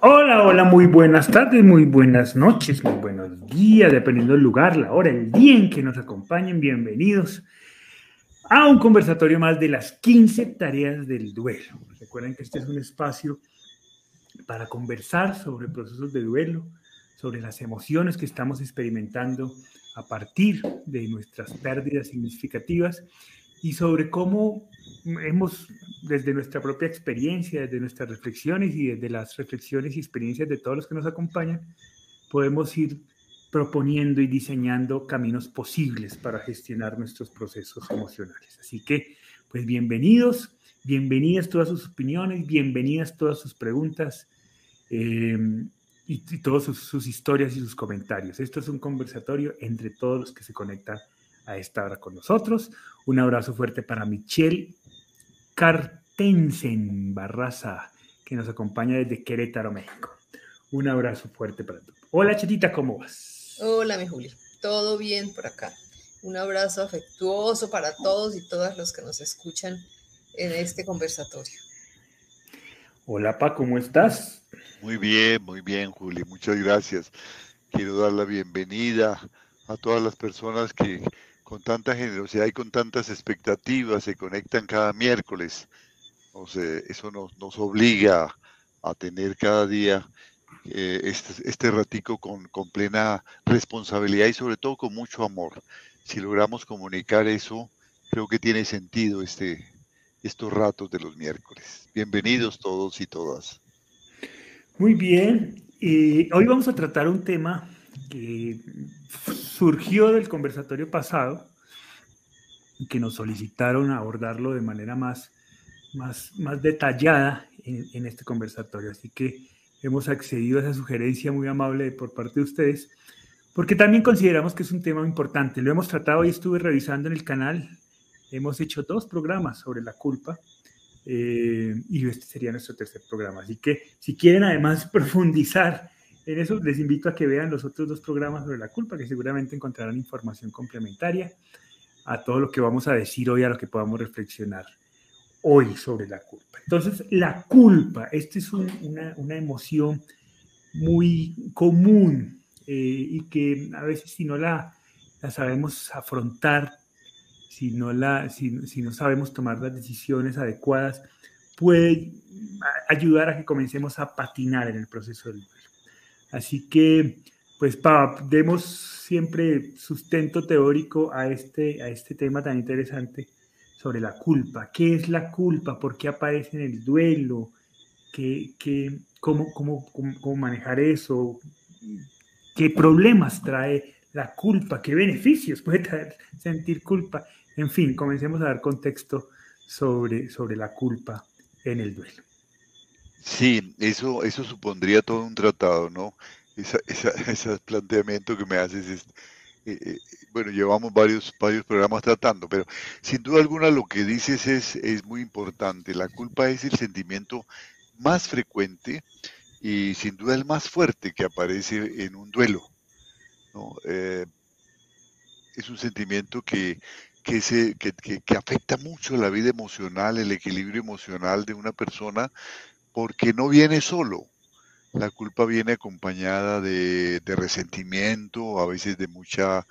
Hola, hola, muy buenas tardes, muy buenas noches, muy buenos días, dependiendo del lugar, la hora, el día en que nos acompañen. Bienvenidos a un conversatorio más de las 15 tareas del duelo. Recuerden que este es un espacio para conversar sobre procesos de duelo, sobre las emociones que estamos experimentando a partir de nuestras pérdidas significativas y sobre cómo hemos, desde nuestra propia experiencia, desde nuestras reflexiones y desde las reflexiones y experiencias de todos los que nos acompañan, podemos ir proponiendo y diseñando caminos posibles para gestionar nuestros procesos emocionales. Así que, pues bienvenidos, bienvenidas todas sus opiniones, bienvenidas todas sus preguntas eh, y, y, todas sus historias y sus comentarios. Esto es un conversatorio entre todos los que se conectan a esta hora con nosotros. Un abrazo fuerte para Michelle Cartensen Barraza, que nos acompaña desde Querétaro, México. Un abrazo fuerte para ti. Hola, Chetita, ¿cómo vas? Hola, mi Juli. Todo bien por acá. Un abrazo afectuoso para todos y todas los que nos escuchan en este conversatorio. Hola, Pa, ¿cómo estás? Muy bien, muy bien, Juli. Muchas gracias. Quiero dar la bienvenida a todas las personas que con tanta generosidad y con tantas expectativas se conectan cada miércoles. Sea, eso nos, nos obliga a tener cada día eh, este, este ratico con, con plena responsabilidad y sobre todo con mucho amor. Si logramos comunicar eso, creo que tiene sentido este, estos ratos de los miércoles. Bienvenidos todos y todas. Muy bien. Eh, hoy vamos a tratar un tema que surgió del conversatorio pasado que nos solicitaron abordarlo de manera más, más, más detallada en, en, este conversatorio. Así que hemos accedido a esa sugerencia muy amable por parte de ustedes, porque también consideramos que es un tema importante. Lo hemos tratado y estuve revisando en el canal. Hemos hecho dos programas sobre la culpa eh, y este sería nuestro tercer programa. Así que si quieren además profundizar en eso les invito a que vean los otros dos programas sobre la culpa, que seguramente encontrarán información complementaria a todo lo que vamos a decir hoy, a lo que podamos reflexionar hoy sobre la culpa. Entonces, la culpa, esta es un, una, una, emoción muy común eh, y que a veces si no la, la sabemos afrontar, si no, la, si, si no sabemos tomar las decisiones adecuadas, puede ayudar a que comencemos a patinar en el proceso del duelo. Así que, pues, pa, demos siempre sustento teórico a este, a este tema tan interesante sobre la culpa. ¿Qué es la culpa? ¿Por qué aparece en el duelo? ¿Qué, qué, cómo, cómo, cómo, manejar eso? ¿Qué problemas trae la culpa? ¿Qué beneficios puede traer sentir culpa? En fin, comencemos a dar contexto sobre, sobre la culpa en el duelo. Sí, eso, eso supondría todo un tratado, ¿no? Esa, esa, ese planteamiento que me haces es, eh, eh, bueno, llevamos varios, varios programas tratando, pero sin duda alguna lo que dices es, es muy importante. La culpa es el sentimiento más frecuente y sin duda el más fuerte que aparece en un duelo. ¿no? Eh, es un sentimiento que, que, se, que, que, que afecta mucho la vida emocional, el equilibrio emocional de una persona, porque no viene solo. La culpa viene acompañada de, resentimiento, a veces de mucho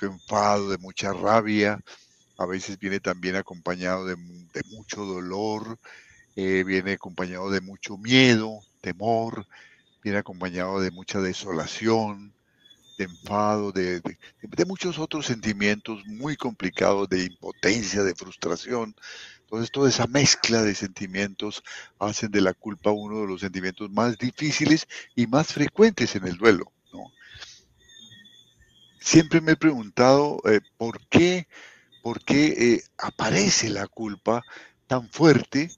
enfado, de mucha rabia, a veces viene también acompañado de, mucho dolor, eh, viene acompañado de mucho miedo, temor, viene acompañado de mucha desolación, de enfado, de, muchos otros sentimientos muy complicados, de impotencia, de frustración. Entonces, toda esa mezcla de sentimientos hacen de la culpa uno de los sentimientos más difíciles y más frecuentes en el duelo. Siempre me he preguntado eh, por qué, por qué eh, aparece la culpa tan fuerte,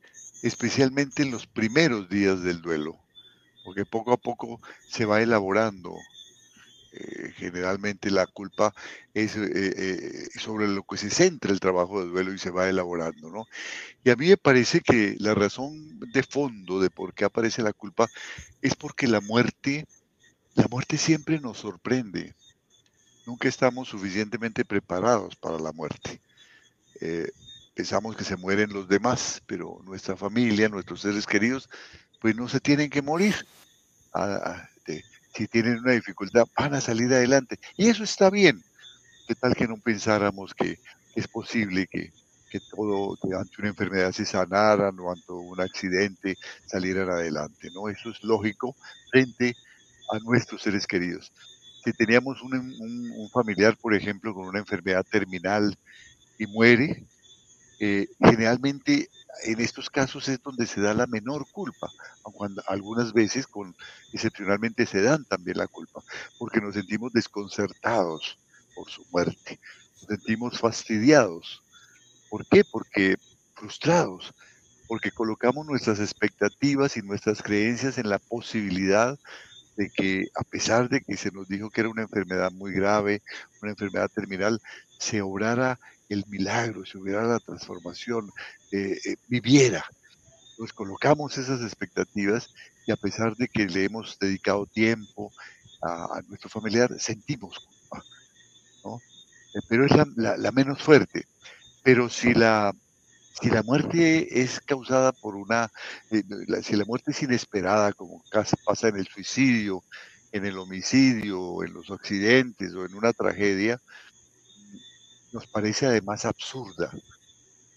especialmente en los primeros días del duelo, porque poco a poco se va elaborando eh, generalmente la culpa es eh, eh, sobre lo que se centra el trabajo de duelo y se va elaborando, ¿no? Y a mí me parece que la razón de fondo de por qué aparece la culpa es porque la muerte, la muerte siempre nos sorprende. Nunca estamos suficientemente preparados para la muerte. Eh, pensamos que se mueren los demás, pero nuestra familia, nuestros seres queridos, pues no se tienen que morir si tienen una dificultad, van a salir adelante. Y eso está bien. ¿Qué tal que no pensáramos que es posible que, que todo, ante una enfermedad se sanaran o ante un accidente salieran adelante? ¿no? Eso es lógico frente a nuestros seres queridos. Si teníamos un, un familiar, por ejemplo, con una enfermedad terminal y muere, eh, generalmente en estos casos es donde se da la menor culpa, aunque algunas veces con excepcionalmente se dan también la culpa, porque nos sentimos desconcertados por su muerte, nos sentimos fastidiados. ¿Por qué? Porque frustrados, porque colocamos nuestras expectativas y nuestras creencias en la posibilidad de que a pesar de que se nos dijo que era una enfermedad muy grave, una enfermedad terminal, se obrara el milagro, se hubiera la transformación, eh, eh, viviera. Nos colocamos esas expectativas y a pesar de que le hemos dedicado tiempo a, nuestro familiar, sentimos culpa. Eh, pero es la, menos fuerte. Pero si la, si la muerte es causada por una, si la muerte es inesperada, como pasa en el suicidio, en el homicidio, en los accidentes o en una tragedia, nos parece además absurda,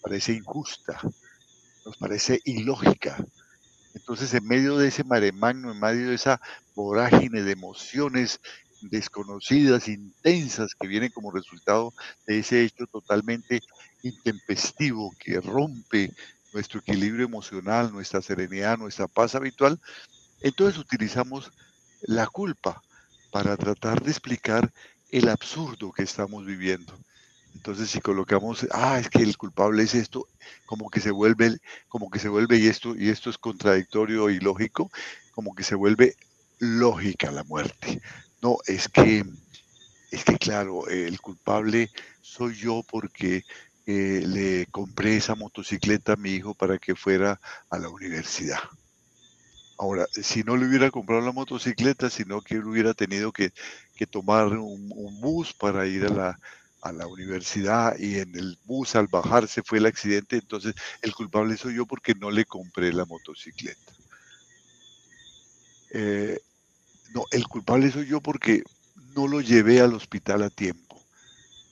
parece injusta, nos parece ilógica. Entonces, en medio de ese mare magno, en medio de esa vorágine de emociones desconocidas, intensas, que vienen como resultado de ese hecho totalmente intempestivo que rompe nuestro equilibrio emocional, nuestra serenidad, nuestra paz habitual, entonces utilizamos la culpa para tratar de explicar el absurdo que estamos viviendo. Entonces, si colocamos, ah, es que el culpable es esto, como que se vuelve, como que se vuelve, y esto, y esto es contradictorio y lógico, como que se vuelve lógica la muerte. No, es que, es que claro, el culpable soy yo porque eh, le compré esa motocicleta a mi hijo para que fuera a la universidad. Ahora, si no le hubiera comprado la motocicleta, sino que él hubiera tenido que, tomar un bus para ir a la, a la universidad y en el bus al bajarse fue el accidente, entonces el culpable soy yo porque no le compré la motocicleta. Eh, no, el culpable soy yo porque no lo llevé al hospital a tiempo.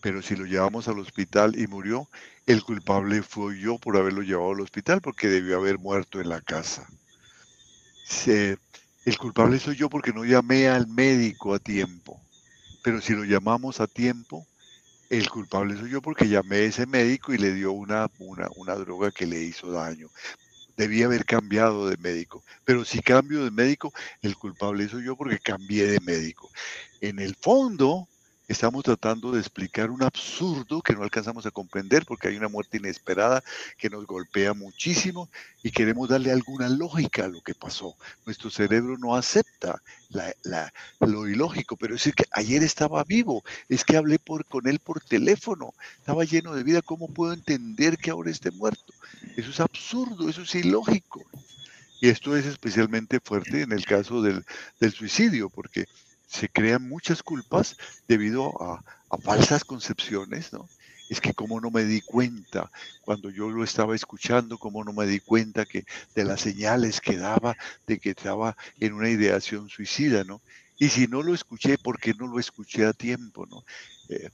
Pero si lo llevamos al hospital y murió, el culpable fue yo por haberlo llevado al hospital porque debió haber muerto en la casa. el culpable soy yo porque no llamé al médico a tiempo. Pero si lo llamamos a tiempo, el culpable soy yo porque llamé a ese médico y le dio una, una, una droga que le hizo daño. Debía haber cambiado de médico. Pero si cambio de médico, el culpable soy yo porque cambié de médico. En el fondo, estamos tratando de explicar un absurdo que no alcanzamos a comprender porque hay una muerte inesperada que nos golpea muchísimo y queremos darle alguna lógica a lo que pasó. Nuestro cerebro no acepta lo ilógico, pero es que ayer estaba vivo, es que hablé por, con él por teléfono, estaba lleno de vida, ¿cómo puedo entender que ahora esté muerto? Eso es absurdo, eso es ilógico. Y esto es especialmente fuerte en el caso del suicidio, porque se crean muchas culpas debido a, falsas concepciones, ¿no? Es que como no me di cuenta cuando yo lo estaba escuchando, como no me di cuenta que de las señales que daba de que estaba en una ideación suicida, ¿no? Y si no lo escuché, ¿por qué no lo escuché a tiempo, no? Eh,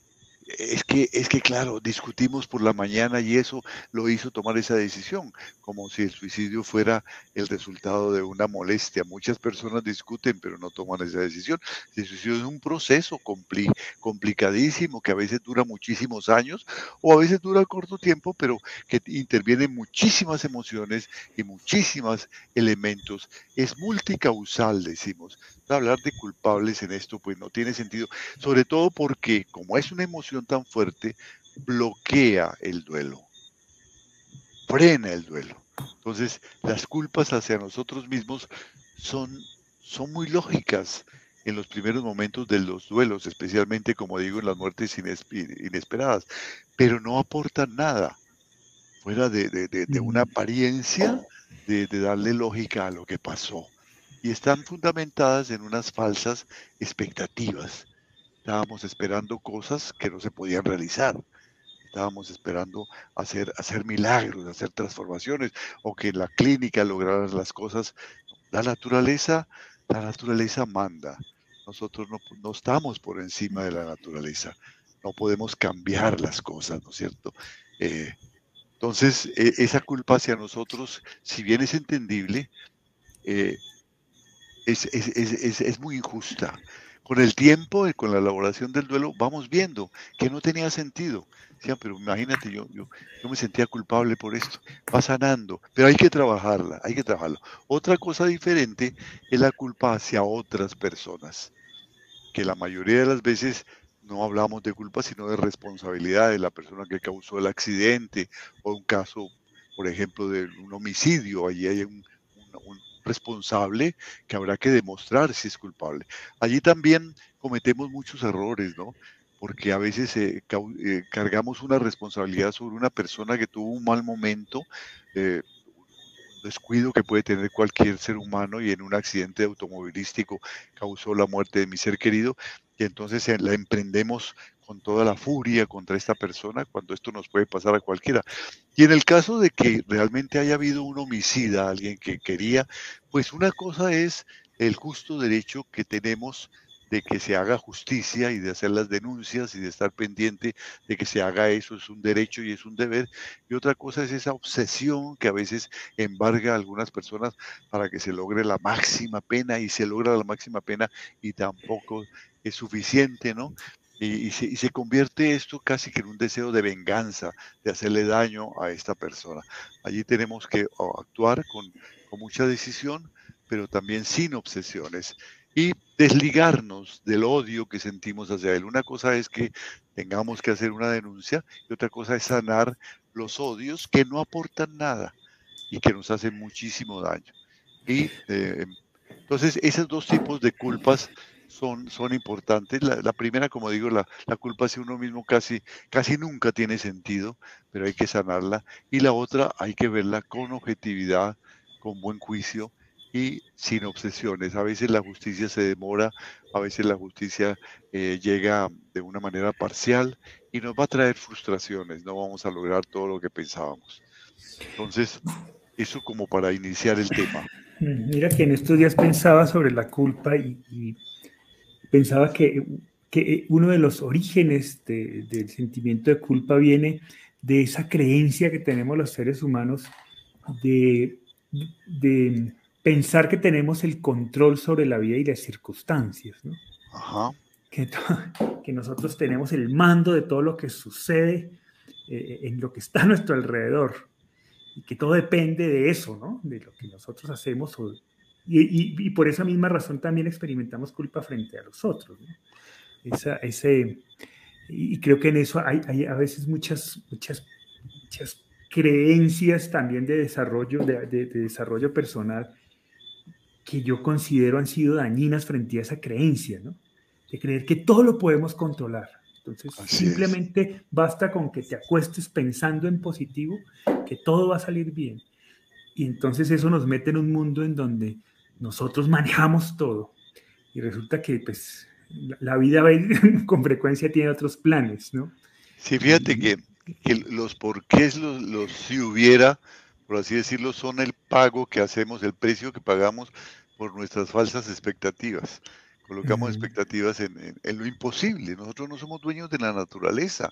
es que, es que, claro, discutimos por la mañana y eso lo hizo tomar esa decisión, como si el suicidio fuera el resultado de una molestia. Muchas personas discuten, pero no toman esa decisión. El suicidio es un proceso complicadísimo que a veces dura muchísimos años o a veces dura corto tiempo, pero que intervienen muchísimas emociones y muchísimos elementos. Es multicausal, decimos hablar de culpables en esto, pues no tiene sentido, sobre todo porque como es una emoción tan fuerte, bloquea el duelo, frena el duelo. Entonces, las culpas hacia nosotros mismos son, son muy lógicas en los primeros momentos de los duelos, especialmente, como digo, en las muertes inesperadas, pero no aportan nada fuera de, de una apariencia de darle lógica a lo que pasó y están fundamentadas en unas falsas expectativas. Estábamos esperando cosas que no se podían realizar. Estábamos esperando hacer, hacer milagros, hacer transformaciones o que en la clínica lograran las cosas. La naturaleza La naturaleza manda. Nosotros no, estamos por encima de la naturaleza. No podemos cambiar las cosas, ¿no es cierto? Eh, entonces, e, esa culpa hacia nosotros, si bien es entendible, eh, es, es, muy injusta. Con el tiempo y con la elaboración del duelo, vamos viendo que no tenía sentido. pero imagínate, yo, yo, yo, me sentía culpable por esto. Va sanando, pero hay que trabajarla, hay que trabajarlo. Otra cosa diferente es la culpa hacia otras personas, que la mayoría de las veces no hablamos de culpa, sino de responsabilidad de la persona que causó el accidente o un caso, por ejemplo, de un homicidio. Allí hay un, responsable que habrá que demostrar si es culpable. Allí también cometemos muchos errores, ¿no? Porque a veces eh, eh, cargamos una responsabilidad sobre una persona que tuvo un mal momento, eh, descuido que puede tener cualquier ser humano y en un accidente automovilístico causó la muerte de mi ser querido y entonces la emprendemos con toda la furia contra esta persona cuando esto nos puede pasar a cualquiera. Y en el caso de que realmente haya habido un homicida, alguien que quería, pues una cosa es el justo derecho que tenemos de que se haga justicia y de hacer las denuncias y de estar pendiente de que se haga eso, es un derecho y es un deber. Y otra cosa es esa obsesión que a veces embarga a algunas personas para que se logre la máxima pena y se logra la máxima pena y tampoco es suficiente, ¿no? Y, se, convierte esto casi que en un deseo de venganza, de hacerle daño a esta persona. Allí tenemos que actuar con, con mucha decisión, pero también sin obsesiones y desligarnos del odio que sentimos hacia él. Una cosa es que tengamos que hacer una denuncia y otra cosa es sanar los odios que no aportan nada y que nos hacen muchísimo daño. Y eh, entonces esos dos tipos de culpas son, son importantes. La, primera, como digo, la, la, culpa hacia uno mismo casi, casi nunca tiene sentido, pero hay que sanarla. Y la otra hay que verla con objetividad, con buen juicio y sin obsesiones. A veces la justicia se demora, a veces la justicia eh, llega de una manera parcial y nos va a traer frustraciones, no vamos a lograr todo lo que pensábamos. Entonces, eso como para iniciar el tema. Mira que en pensaba sobre la culpa y, pensaba que, que, uno de los orígenes del sentimiento de culpa viene de esa creencia que tenemos los seres humanos de, de pensar que tenemos el control sobre la vida y las circunstancias, ¿no? Que, que, nosotros tenemos el mando de todo lo que sucede eh, en lo que está a nuestro alrededor y que todo depende de eso, ¿no? De lo que nosotros hacemos y, y, por esa misma razón también experimentamos culpa frente a los otros, ¿no? Esa, ese, y creo que en eso hay, hay a veces muchas, muchas, muchas creencias también de desarrollo, de, de desarrollo personal que yo considero han sido dañinas frente a esa creencia, ¿no? De creer que todo lo podemos controlar. Entonces, simplemente basta con que te acuestes pensando en positivo, que todo va a salir bien. Y entonces eso nos mete en un mundo en donde nosotros manejamos todo. Y resulta que, pues, la, vida con frecuencia tiene otros planes, ¿no? Sí, fíjate que, que los porqués, los, los si hubiera, por así decirlo, son el pago que hacemos, el precio que pagamos por nuestras falsas expectativas. Colocamos expectativas en, lo imposible. Nosotros no somos dueños de la naturaleza.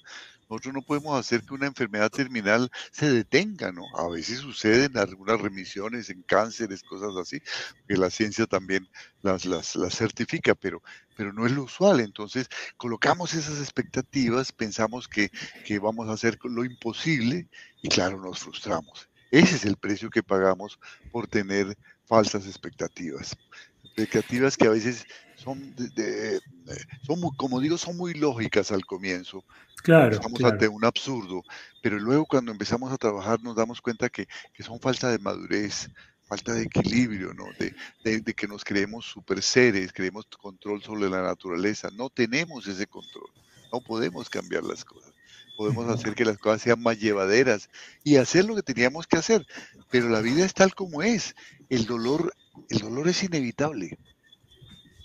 Nosotros no podemos hacer que una enfermedad terminal se detenga, ¿no? A veces suceden algunas remisiones en cánceres, cosas así, que la ciencia también las, las, las certifica, pero, pero no es lo usual. Entonces, colocamos esas expectativas, pensamos que, que vamos a hacer lo imposible y claro, nos frustramos. Ese es el precio que pagamos por tener falsas expectativas. Expectativas que a veces son, de, son muy, como digo, son muy lógicas al comienzo. Claro. Estamos ante un absurdo, pero luego cuando empezamos a trabajar nos damos cuenta que, que son falta de madurez, falta de equilibrio, ¿no? De, de, de, que nos creemos super seres, creemos control sobre la naturaleza. No tenemos ese control, no podemos cambiar las cosas podemos hacer que las cosas sean más llevaderas y hacer lo que teníamos que hacer. Pero la vida es tal como es. El dolor, el dolor es inevitable.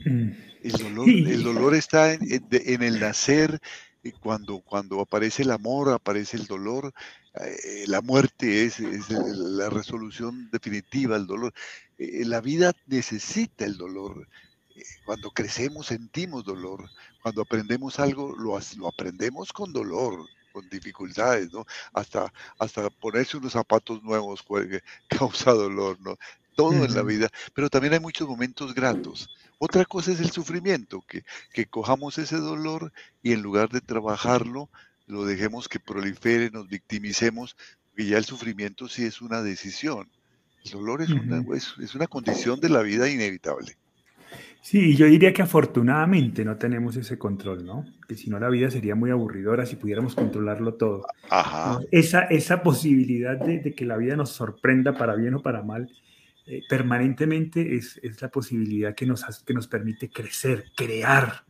El dolor, el dolor está en, el nacer, Y cuando, cuando aparece el amor, aparece el dolor, eh, la muerte es, la resolución definitiva del dolor. Eh, la vida necesita el dolor. Eh, cuando crecemos sentimos dolor. Cuando aprendemos algo, lo, lo aprendemos con dolor con dificultades, ¿no? Hasta, hasta ponerse unos zapatos nuevos causa dolor, ¿no? Todo en la vida, pero también hay muchos momentos gratos. Otra cosa es el sufrimiento, que, que cojamos ese dolor y en lugar de trabajarlo, lo dejemos que prolifere, nos victimicemos, porque ya el sufrimiento sí es una decisión. El dolor es, una, es una condición de la vida inevitable. Sí, yo diría que afortunadamente no tenemos ese control, ¿no? Que si no la vida sería muy aburridora si pudiéramos controlarlo todo. Ajá. Esa, esa posibilidad de, que la vida nos sorprenda para bien o para mal, eh, permanentemente es, es, la posibilidad que nos, que nos permite crecer, crear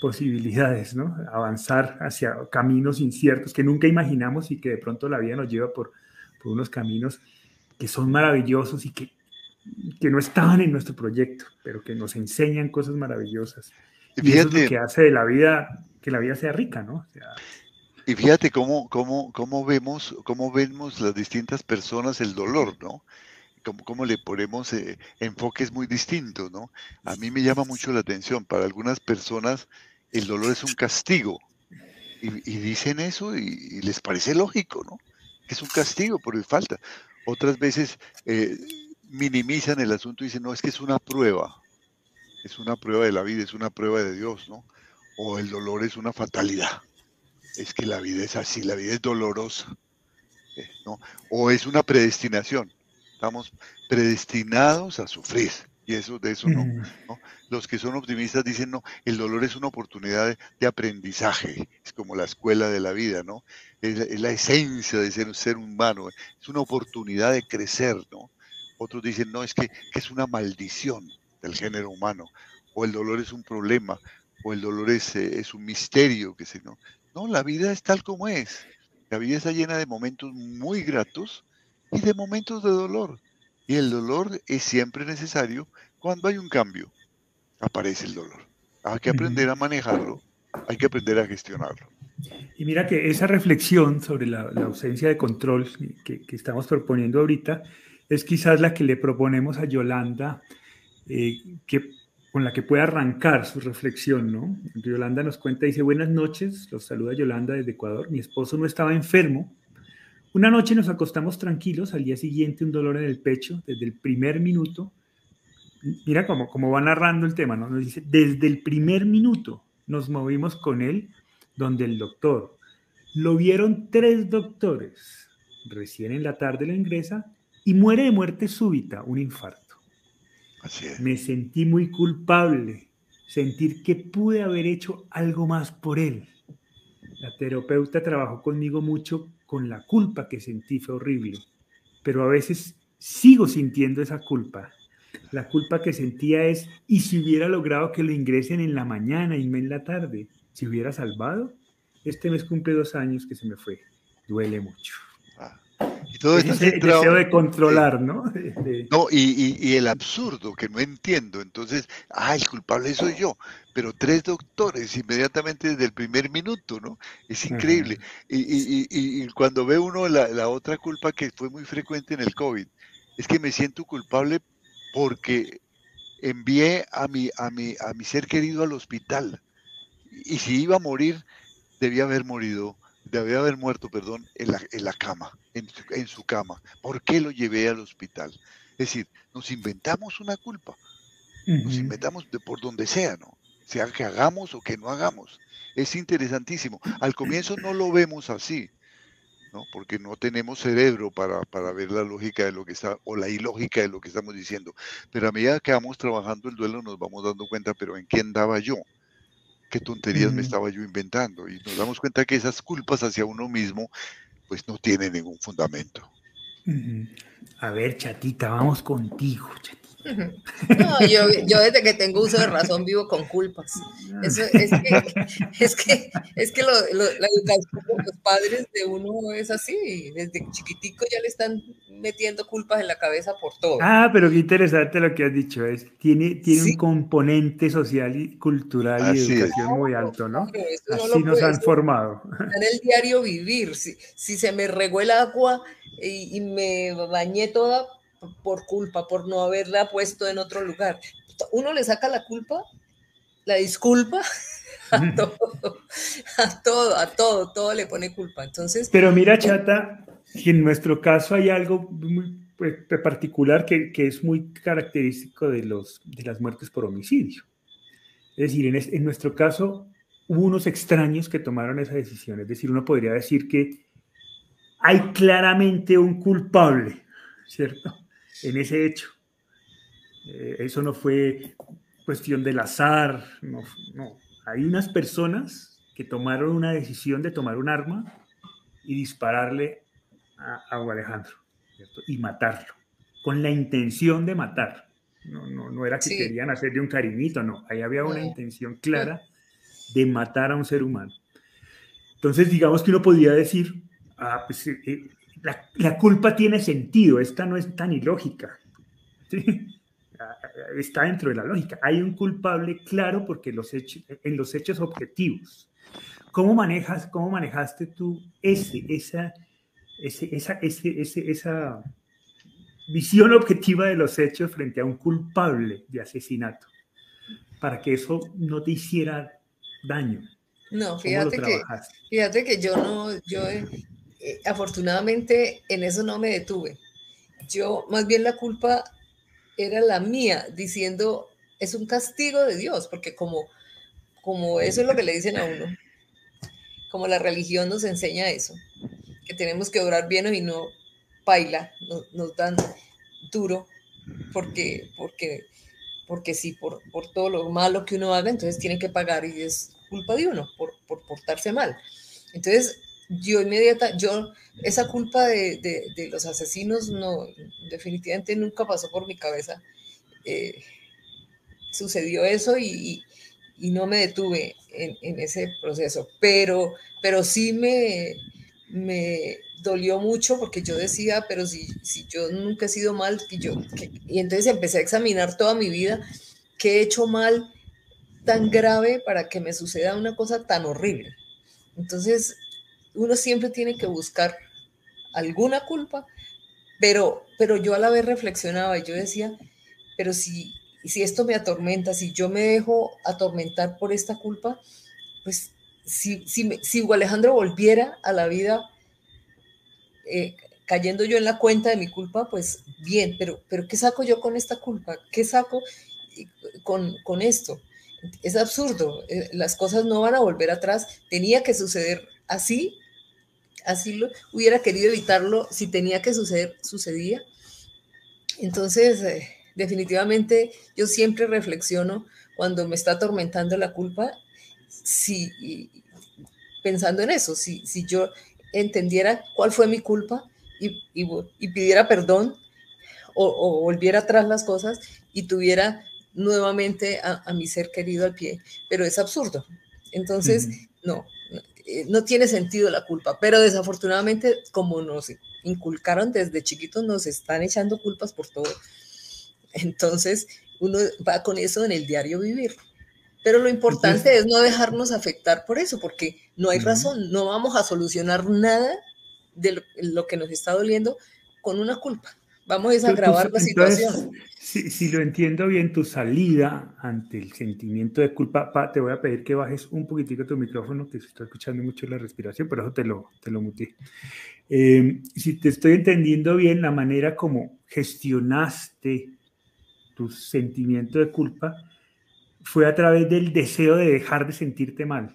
posibilidades, ¿no? Avanzar hacia caminos inciertos que nunca imaginamos y que de pronto la vida nos lleva por, por unos caminos que son maravillosos y que que no estaban en nuestro proyecto, pero que nos enseñan cosas maravillosas. Y, eso es lo que hace de la vida que la vida sea rica, ¿no? y fíjate cómo, cómo, cómo, vemos, cómo vemos las distintas personas el dolor, ¿no? Cómo le ponemos eh, enfoques muy distintos, ¿no? A mí me llama mucho la atención. Para algunas personas el dolor es un castigo. Y, dicen eso y, les parece lógico, ¿no? Es un castigo por falta. Otras veces eh, minimizan el asunto y dicen, no, es que es una prueba, es una prueba de la vida, es una prueba de Dios, ¿no? O el dolor es una fatalidad, es que la vida es así, la vida es dolorosa, eh, ¿no? O es una predestinación, estamos predestinados a sufrir. Y eso, de eso no, mm. no, Los que son optimistas dicen, no, el dolor es una oportunidad de, aprendizaje, es como la escuela de la vida, ¿no? Es, es, la esencia de ser un ser humano, es una oportunidad de crecer, ¿no? Otros dicen, no, es que, es una maldición del género humano, o el dolor es un problema, o el dolor es, eh, es un misterio, que se no. No, la vida es tal como es. La vida está llena de momentos muy gratos y de momentos de dolor. Y el dolor es siempre necesario cuando hay un cambio. Aparece el dolor. Hay que aprender a manejarlo, hay que aprender a gestionarlo. Y mira que esa reflexión sobre la, ausencia de control que, que, estamos proponiendo ahorita es quizás la que le proponemos a Yolanda, eh, que, con la que puede arrancar su reflexión, ¿no? Yolanda nos cuenta, dice, buenas noches, los saluda Yolanda desde Ecuador, mi esposo no estaba enfermo. Una noche nos acostamos tranquilos, al día siguiente un dolor en el pecho, desde el primer minuto. Mira cómo, cómo va narrando el tema, ¿no? Nos dice, desde el primer minuto nos movimos con él donde el doctor. Lo vieron tres doctores. Recién en la tarde lo ingresa y muere de muerte súbita, un infarto. Me sentí muy culpable, sentir que pude haber hecho algo más por él. La terapeuta trabajó conmigo mucho con la culpa que sentí, fue horrible, pero a veces sigo sintiendo esa culpa. La culpa que sentía es, ¿y si hubiera logrado que lo ingresen en la mañana y no en la tarde? ¿Si hubiera salvado? Este mes cumple dos años que se me fue. Duele mucho. Y todo está centrado, deseo de controlar, ¿no? No, y, y, el absurdo que no entiendo. Entonces, ah, el culpable soy yo. Pero tres doctores inmediatamente desde el primer minuto, ¿no? Es increíble. y, y, cuando ve uno la, la otra culpa que fue muy frecuente en el COVID, es que me siento culpable porque envié a mi, a mi, a mi ser querido al hospital. Y si iba a morir, debía haber morido debe haber muerto, perdón, en la, en la cama, en su, en su, cama. ¿Por qué lo llevé al hospital? Es decir, nos inventamos una culpa. Nos inventamos de por donde sea, ¿no? Sea que hagamos o que no hagamos. Es interesantísimo. Al comienzo no lo vemos así, ¿no? Porque no tenemos cerebro para, para ver la lógica de lo que está, o la ilógica de lo que estamos diciendo. Pero a medida que vamos trabajando el duelo nos vamos dando cuenta, pero ¿en qué andaba yo? Qué tonterías me estaba yo inventando. Y nos damos cuenta que esas culpas hacia uno mismo, pues no tienen ningún fundamento. A ver, chatita, vamos contigo, chatita. No, yo, yo, desde que tengo uso de razón vivo con culpas. Eso, es que, es que, es que la educación de los padres de uno es así. Desde chiquitico ya le están metiendo culpas en la cabeza por todo. Ah, pero qué interesante lo que has dicho. Es, tiene tiene un componente social y cultural y educación muy alto, ¿no? Así nos han formado. En el diario vivir. Si, si se me regó el agua y, y me bañé toda por culpa, por no haberla puesto en otro lugar. Uno le saca la culpa, la disculpa a todo, a todo, a todo, todo le pone culpa. Entonces. Pero mira, Chata, en nuestro caso hay algo muy pues, particular que, que, es muy característico de, los, de las muertes por homicidio. Es decir, en, en nuestro caso hubo unos extraños que tomaron esa decisión. Es decir, uno podría decir que hay claramente un culpable, ¿cierto? En ese hecho. Eh, eso no fue cuestión del azar, no, no, hay unas personas que tomaron una decisión de tomar un arma y dispararle a, a Alejandro y matarlo, con la intención de matar. No, no, no era que querían hacerle un cariñito, no, ahí había una intención clara de matar a un ser humano. Entonces, digamos que uno podría decir, ah, pues, eh, eh, la, la, culpa tiene sentido, esta no es tan ilógica. ¿sí? está dentro de la lógica. Hay un culpable claro porque los hechos, en los hechos objetivos. ¿Cómo, manejas, cómo manejaste tú ese, esa, ese, esa, ese, ese, esa visión objetiva de los hechos frente a un culpable de asesinato? Para que eso no te hiciera daño. No, fíjate que, fíjate que yo no, yo eh, afortunadamente en eso no me detuve. Yo, más bien la culpa era la mía, diciendo, es un castigo de Dios, porque como, como eso es lo que le dicen a uno, como la religión nos enseña eso, que tenemos que orar bien y no baila, nos, dan duro, porque, porque, porque sí, por, por todo lo malo que uno haga, entonces tiene que pagar y es culpa de uno por, por portarse mal. Entonces, yo inmediata, yo, esa culpa de, de, los asesinos no, definitivamente nunca pasó por mi cabeza. Eh, sucedió eso y, y, no me detuve en, en, ese proceso, pero, pero sí me, me dolió mucho porque yo decía, pero si, si yo nunca he sido mal, y, yo, y entonces empecé a examinar toda mi vida, qué he hecho mal tan grave para que me suceda una cosa tan horrible. Entonces uno siempre tiene que buscar alguna culpa, pero, pero yo a la vez reflexionaba y yo decía, pero si, si esto me atormenta, si yo me dejo atormentar por esta culpa, pues si, si, si Alejandro volviera a la vida eh, cayendo yo en la cuenta de mi culpa, pues bien, pero, pero ¿qué saco yo con esta culpa? ¿Qué saco con, con esto? Es absurdo, eh, las cosas no van a volver atrás, tenía que suceder así así lo hubiera querido evitarlo si tenía que suceder, sucedía. Entonces, eh, definitivamente yo siempre reflexiono cuando me está atormentando la culpa, si, pensando en eso, si, si yo entendiera cuál fue mi culpa y, y, pidiera perdón o, volviera atrás las cosas y tuviera nuevamente a, mi ser querido al pie, pero es absurdo. Entonces, no, eh, no tiene sentido la culpa, pero desafortunadamente como nos inculcaron desde chiquitos, nos están echando culpas por todo. Entonces, uno va con eso en el diario vivir. Pero lo importante es no dejarnos afectar por eso, porque no hay razón, no vamos a solucionar nada de lo, que nos está doliendo con una culpa. Vamos a agravar la situación si, lo entiendo bien, tu salida ante el sentimiento de culpa, te voy a pedir que bajes un poquitico tu micrófono, que se está escuchando mucho la respiración, por eso te lo, te lo muteé. Em, si te estoy entendiendo bien, la manera como gestionaste tu sentimiento de culpa fue a través del deseo de dejar de sentirte mal.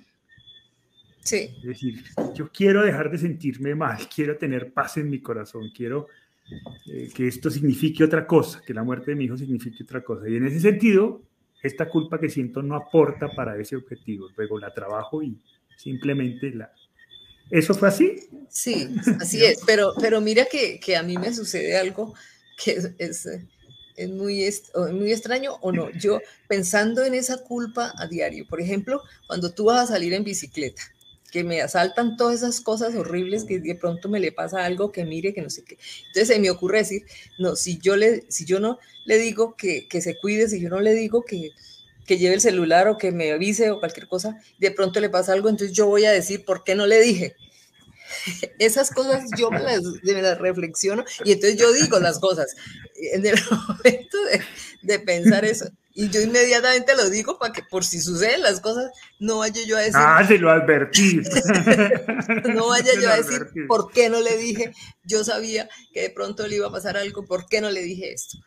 Sí. Es decir, yo quiero dejar de sentirme mal, quiero tener paz en mi corazón, quiero eh, que esto signifique otra cosa, que la muerte de mi hijo signifique otra cosa. Y en ese sentido, esta culpa que siento no aporta para ese objetivo. Luego la trabajo y simplemente la... ¿Eso fue así? Sí, así es. Pero, pero mira que, que a mí me sucede algo que es, es, es muy, muy extraño o no. Yo pensando en esa culpa a diario, por ejemplo, cuando tú vas a salir en bicicleta, que me asaltan todas esas cosas horribles que de pronto me le pasa algo que mire, que no sé qué. Entonces se me ocurre decir, no, si yo, le, si yo no le digo que, que se cuide, si yo no le digo que, que lleve el celular o que me avise o cualquier cosa, de pronto le pasa algo, entonces yo voy a decir, ¿por qué no le dije? Esas cosas yo me las, me las, reflexiono y entonces yo digo las cosas en el momento de, de pensar eso. Y yo inmediatamente lo digo para que por si suceden las cosas, no vaya yo a decir. Ah, se lo advertí. no vaya yo a decir, ¿por qué no le dije? Yo sabía que de pronto le iba a pasar algo, ¿por qué no le dije esto?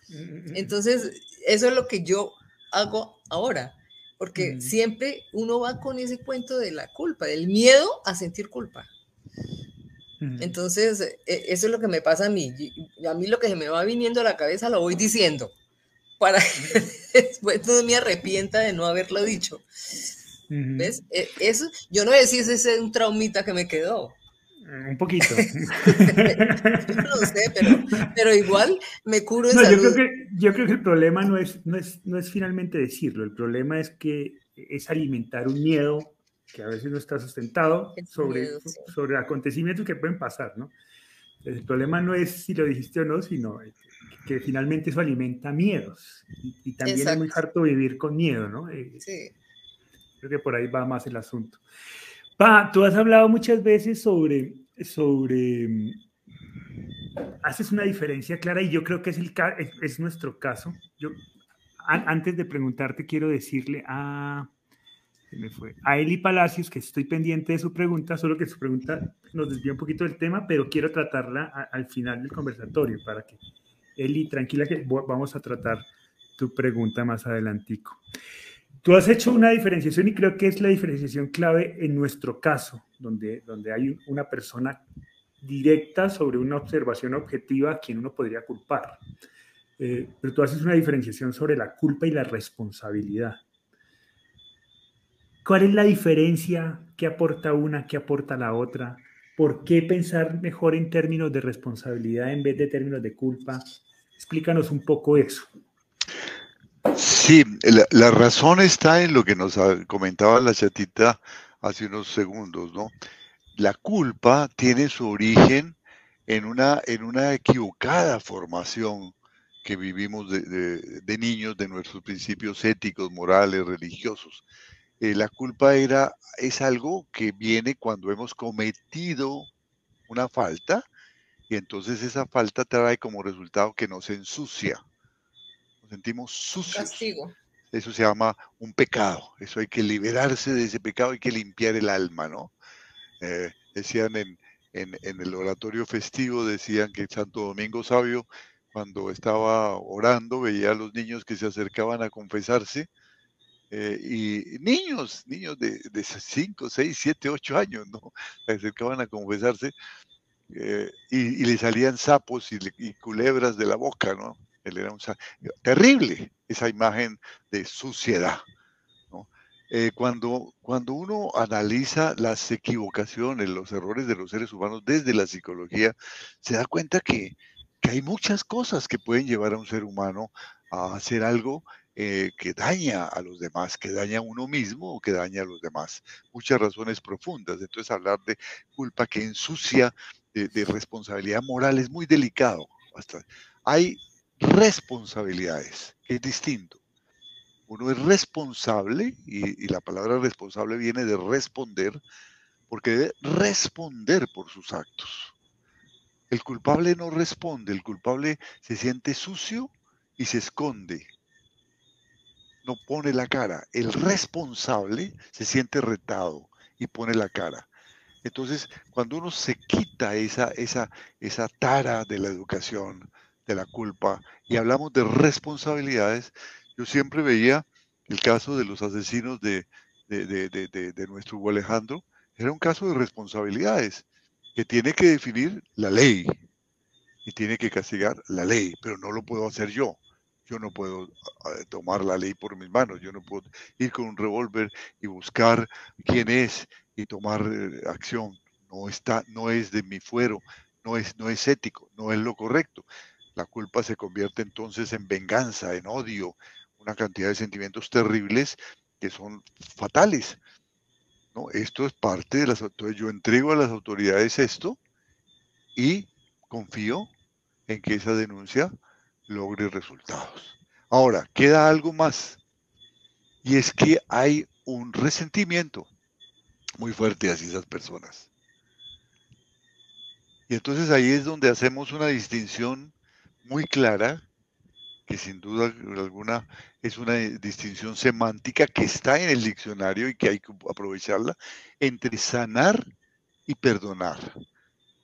Entonces, eso es lo que yo hago ahora, porque siempre uno va con ese cuento de la culpa, del miedo a sentir culpa. Entonces, e, eso es lo que me pasa a mí. A mí lo que se me va viniendo a la cabeza lo voy diciendo para que después no me arrepienta de no haberlo dicho. ¿Ves? E, eso, yo no sé si ese es un traumita que me quedó. Un poquito. yo no sé, pero, pero igual me curo no, Yo creo, que, yo creo que el problema no es, no, es, no es finalmente decirlo, el problema es que es alimentar un miedo que a veces no está sustentado sobre, sobre acontecimientos que pueden pasar, ¿no? El problema no es si lo dijiste o no, sino que finalmente eso alimenta miedos. Y, también es muy harto vivir con miedo, ¿no? Eh, sí. Creo que por ahí va más el asunto. Pa, tú has hablado muchas veces sobre, sobre, haces una diferencia clara y yo creo que es, el, es, nuestro caso. Yo, antes de preguntarte, quiero decirle a, me fue, a Eli Palacios que estoy pendiente de su pregunta, solo que su pregunta nos desvía un poquito del tema, pero quiero tratarla al final del conversatorio para que Eli, tranquila que vamos a tratar tu pregunta más adelantico. Tú has hecho una diferenciación y creo que es la diferenciación clave en nuestro caso, donde, donde hay una persona directa sobre una observación objetiva a quien uno podría culpar. Eh, pero tú haces una diferenciación sobre la culpa y la responsabilidad. ¿Cuál es la diferencia? ¿Qué aporta una? ¿Qué aporta la otra? ¿Por qué pensar mejor en términos de responsabilidad en vez de términos de culpa? Explícanos un poco eso. Sí, la, razón está en lo que nos comentaba la chatita hace unos segundos, ¿no? La culpa tiene su origen en una, en una equivocada formación que vivimos de, niños, de nuestros principios éticos, morales, religiosos. Eh, la culpa era, es algo que viene cuando hemos cometido una falta y entonces esa falta trae como resultado que nos ensucia. Nos sentimos sucios. Castigo. Eso se llama un pecado. Eso hay que liberarse de ese pecado, hay que limpiar el alma, ¿no? Eh, decían en, el oratorio festivo, decían que Santo Domingo Sabio, cuando estaba orando, veía a los niños que se acercaban a confesarse. Eh, y niños, niños de 5, 6, 7, 8 años, ¿no? Se acercaban a confesarse eh, y, le salían sapos y, culebras de la boca, ¿no? Él era un terrible esa imagen de suciedad. ¿no? Eh, cuando, cuando uno analiza las equivocaciones, los errores de los seres humanos desde la psicología, se da cuenta que, que hay muchas cosas que pueden llevar a un ser humano a hacer algo eh, que daña a los demás, que daña a uno mismo o que daña a los demás. Muchas razones profundas. Entonces hablar de culpa que ensucia de, responsabilidad moral es muy delicado. Hay responsabilidades, que es distinto. Uno es responsable, y, y la palabra responsable viene de responder, porque debe responder por sus actos. El culpable no responde, el culpable se siente sucio y se esconde, no pone la cara. El responsable se siente retado y pone la cara. Entonces, cuando uno se quita esa, esa, esa tara de la educación, de la culpa, y hablamos de responsabilidades, yo siempre veía el caso de los asesinos de, de, nuestro Hugo Alejandro, era un caso de responsabilidades que tiene que definir la ley y tiene que castigar la ley, pero no lo puedo hacer yo. Yo no puedo tomar la ley por mis manos, yo no puedo ir con un revólver y buscar quién es y tomar eh, acción. No, está, no es de mi fuero, no es, no es ético, no es lo correcto. La culpa se convierte entonces en venganza, en odio, una cantidad de sentimientos terribles que son fatales. ¿no? Esto es parte de las autoridades. Yo entrego a las autoridades esto y confío en que esa denuncia logre resultados. Ahora, queda algo más. Y es que hay un resentimiento muy fuerte hacia esas personas. Y entonces ahí es donde hacemos una distinción muy clara, que sin duda alguna es una distinción semántica que está en el diccionario y que hay que aprovecharla, entre sanar y perdonar.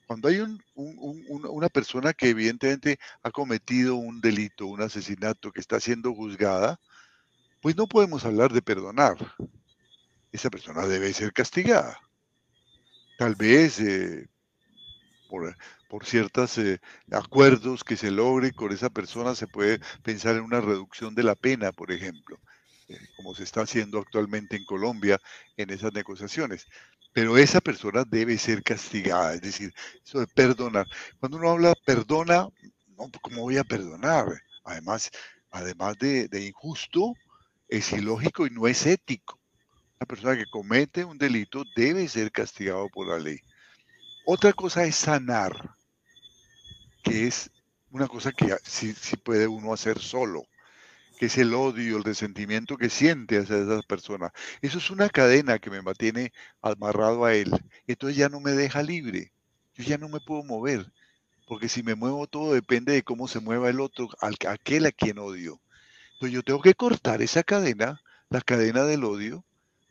Cuando hay una persona que evidentemente ha cometido un delito, un asesinato, que está siendo juzgada, pues no podemos hablar de perdonar. Esa persona debe ser castigada. Tal vez eh, por, ciertos eh, acuerdos que se logre con esa persona se puede pensar en una reducción de la pena, por ejemplo, como se está haciendo actualmente en Colombia en esas negociaciones. Pero esa persona debe ser castigada, es decir, eso de perdonar. Cuando uno habla perdona, no, ¿cómo voy a perdonar? Además, además de, injusto, es ilógico y no es ético. Una persona que comete un delito debe ser castigado por la ley. Otra cosa es sanar, que es una cosa que sí, puede uno hacer solo, que es el odio, el resentimiento que siente hacia esas personas. Eso es una cadena que me mantiene amarrado a él. Entonces ya no me deja libre. Yo ya no me puedo mover. Porque si me muevo todo depende de cómo se mueva el otro, aquel a quien odio. Entonces yo tengo que cortar esa cadena, la cadena del odio,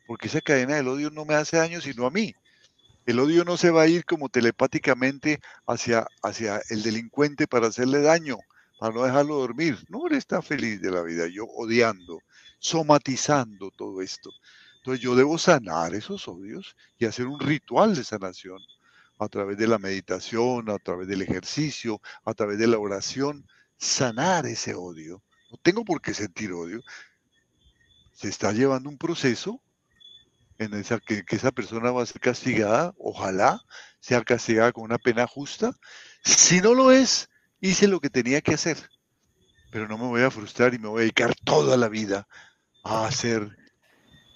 porque esa cadena del odio no me hace daño sino a mí. El odio no se va a ir como telepáticamente hacia, hacia el delincuente para hacerle daño, para no dejarlo dormir. No, él está feliz de la vida, yo odiando, somatizando todo esto. Entonces yo debo sanar esos odios y hacer un ritual de sanación a través de la meditación, a través del ejercicio, a través de la oración, sanar ese odio. No tengo por qué sentir odio. Se está llevando un proceso en esa, que, esa persona va a ser castigada, ojalá sea castigada con una pena justa. Si no lo es, hice lo que tenía que hacer, pero no me voy a frustrar y me voy a dedicar toda la vida a hacer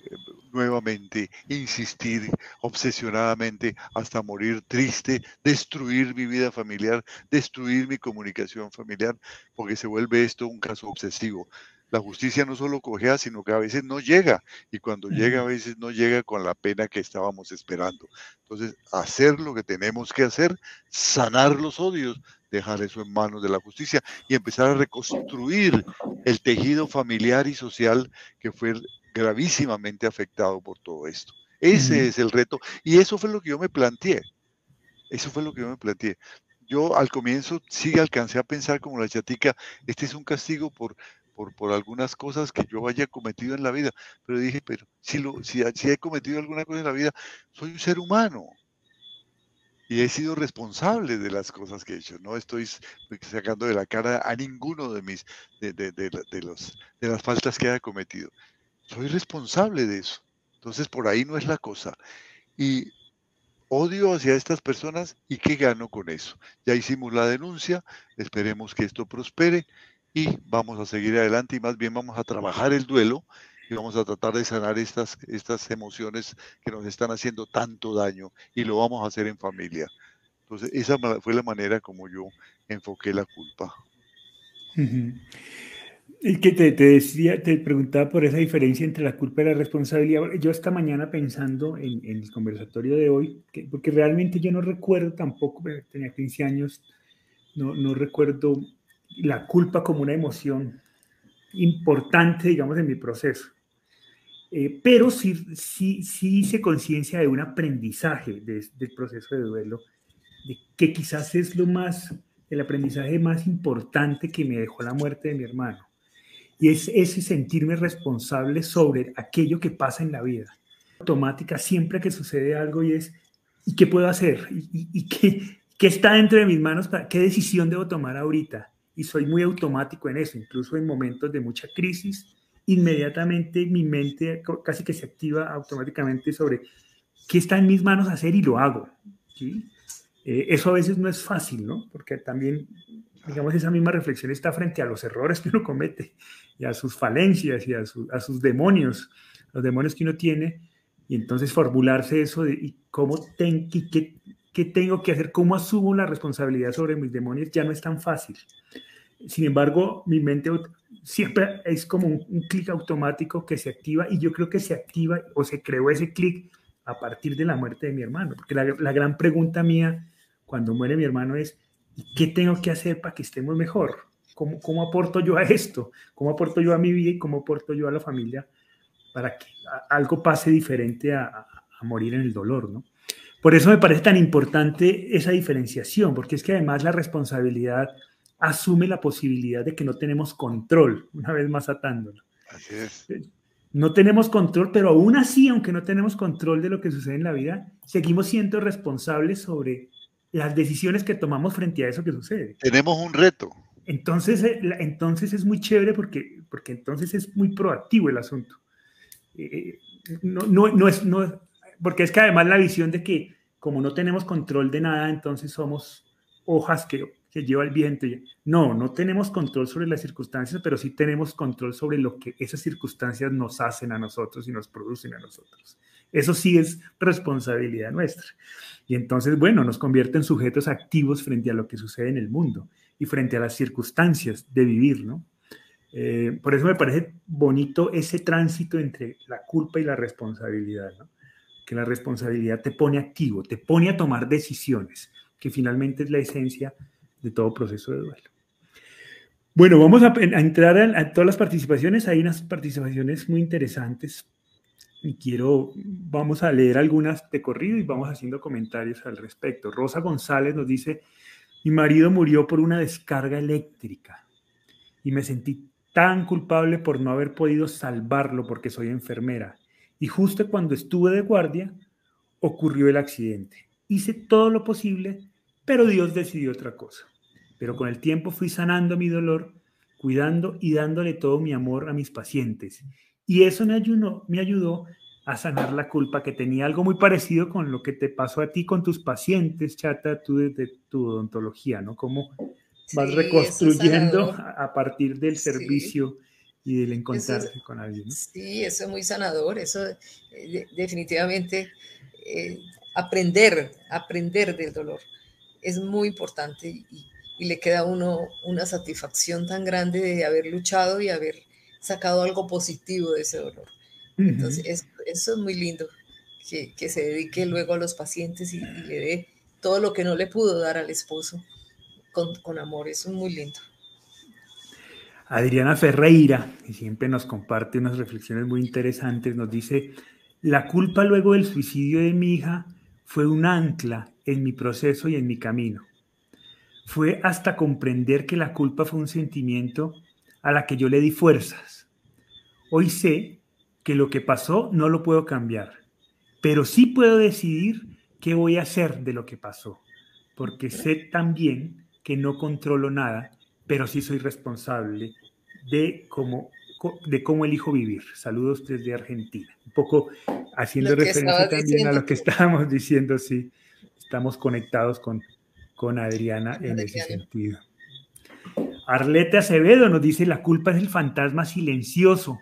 eh, nuevamente, insistir obsesionadamente hasta morir triste, destruir mi vida familiar, destruir mi comunicación familiar, porque se vuelve esto un caso obsesivo la justicia no solo cogea, sino que a veces no llega. Y cuando llega, a veces no llega con la pena que estábamos esperando. Entonces, hacer lo que tenemos que hacer, sanar los odios, dejar eso en manos de la justicia y empezar a reconstruir el tejido familiar y social que fue gravísimamente afectado por todo esto. Ese es el reto. Y eso fue lo que yo me planteé. Eso fue lo que yo me planteé yo al comienzo sí alcancé a pensar como la chatica, este es un castigo por, por, algunas cosas que yo haya cometido en la vida. Pero dije, pero si, lo, si, si he cometido alguna cosa en la vida, soy un ser humano y he sido responsable de las cosas que he hecho. No estoy sacando de la cara a ninguno de mis de, de, de, los, de las faltas que haya cometido. Soy responsable de eso. Entonces por ahí no es la cosa. Y odio hacia estas personas y qué gano con eso. Ya hicimos la denuncia, esperemos que esto prospere y vamos a seguir adelante y más bien vamos a trabajar el duelo y vamos a tratar de sanar estas, estas emociones que nos están haciendo tanto daño y lo vamos a hacer en familia. Entonces, esa fue la manera como yo enfoqué la culpa. Y que te, te, decía, te preguntaba por esa diferencia entre la culpa y la responsabilidad. Yo esta mañana pensando en, en el conversatorio de hoy, que, porque realmente yo no recuerdo tampoco, tenía 15 años, no, no recuerdo la culpa como una emoción importante, digamos, en mi proceso. Eh, pero sí, sí, sí hice conciencia de un aprendizaje del proceso de duelo, de que quizás es lo más, el aprendizaje más importante que me dejó la muerte de mi hermano. Y es ese sentirme responsable sobre aquello que pasa en la vida. Automática, siempre que sucede algo y es, ¿y qué puedo hacer? ¿Y, y, qué, qué, está dentro de mis manos? Para, ¿Qué decisión debo tomar ahorita? y soy muy automático en eso, incluso en momentos de mucha crisis, inmediatamente mi mente casi que se activa automáticamente sobre qué está en mis manos hacer y lo hago. ¿sí? Eh, eso a veces no es fácil, ¿no? Porque también, digamos, esa misma reflexión está frente a los errores que uno comete y a sus falencias y a, a sus demonios, los demonios que uno tiene, Y entonces formularse eso de ¿y cómo ten, y qué, qué tengo que hacer, cómo asumo la responsabilidad sobre mis demonios, ya no es tan fácil. Sin embargo, mi mente siempre es como un, clic automático que se activa y yo creo que se activa o se creó ese clic a partir de la muerte de mi hermano. Porque la, gran pregunta mía cuando muere mi hermano es, ¿qué tengo que hacer para que estemos mejor? ¿Cómo, ¿Cómo aporto yo a esto? ¿Cómo aporto yo a mi vida y cómo aporto yo a la familia para que algo pase diferente a, a morir en el dolor? ¿no? Por eso me parece tan importante esa diferenciación, porque es que además la responsabilidad asume la posibilidad de que no tenemos control, una vez más atándolo. Así es. Eh, no tenemos control, pero aún así, aunque no tenemos control de lo que sucede en la vida, seguimos siendo responsables sobre las decisiones que tomamos frente a eso que sucede. Tenemos un reto. Entonces, eh, entonces es muy chévere porque, porque entonces es muy proactivo el asunto. Eh, no, no, no, es, no, porque es que además la visión de que como no tenemos control de nada, entonces somos hojas que lleva el viento. No, no tenemos control sobre las circunstancias, pero sí tenemos control sobre lo que esas circunstancias nos hacen a nosotros y nos producen a nosotros. Eso sí es responsabilidad nuestra. Y entonces, bueno, nos convierte en sujetos activos frente a lo que sucede en el mundo y frente a las circunstancias de vivir, ¿no? Eh, por eso me parece bonito ese tránsito entre la culpa y la responsabilidad, ¿no? Que la responsabilidad te pone activo, te pone a tomar decisiones, que finalmente es la esencia de todo proceso de duelo. Bueno, vamos a, entrar a, todas las participaciones. Hay unas participaciones muy interesantes y quiero, vamos a leer algunas de corrido y vamos haciendo comentarios al respecto. Rosa González nos dice, mi marido murió por una descarga eléctrica y me sentí tan culpable por no haber podido salvarlo porque soy enfermera. Y justo cuando estuve de guardia, ocurrió el accidente. Hice todo lo posible pero Dios decidió otra cosa. Pero con el tiempo fui sanando mi dolor, cuidando y dándole todo mi amor a mis pacientes. Y eso me ayudó, me ayudó a sanar la culpa que tenía algo muy parecido con lo que te pasó a ti con tus pacientes, chata, tú desde tu odontología, ¿no? Cómo vas reconstruyendo a partir del servicio y del encontrarse con alguien. Sí, eso es muy sanador, eso eh, definitivamente eh, aprender, aprender del dolor es muy importante y, le queda a uno una satisfacción tan grande de haber luchado y haber sacado algo positivo de ese dolor. Entonces, eso es muy lindo, que, que, se dedique luego a los pacientes y, le dé todo lo que no le pudo dar al esposo con, con amor. Eso es muy lindo. Adriana Ferreira, que siempre nos comparte unas reflexiones muy interesantes, nos dice, la culpa luego del suicidio de mi hija fue un ancla en mi proceso y en mi camino. Fue hasta comprender que la culpa fue un sentimiento a la que yo le di fuerzas. Hoy sé que lo que pasó no lo puedo cambiar, pero sí puedo decidir qué voy a hacer de lo que pasó, porque sé también que no controlo nada, pero sí soy responsable de cómo, de cómo elijo vivir. Saludos desde Argentina. Un poco haciendo referencia también a lo que estábamos diciendo, sí estamos conectados con, con Adriana en ese sentido. Arlete Acevedo nos dice, la culpa es el fantasma silencioso,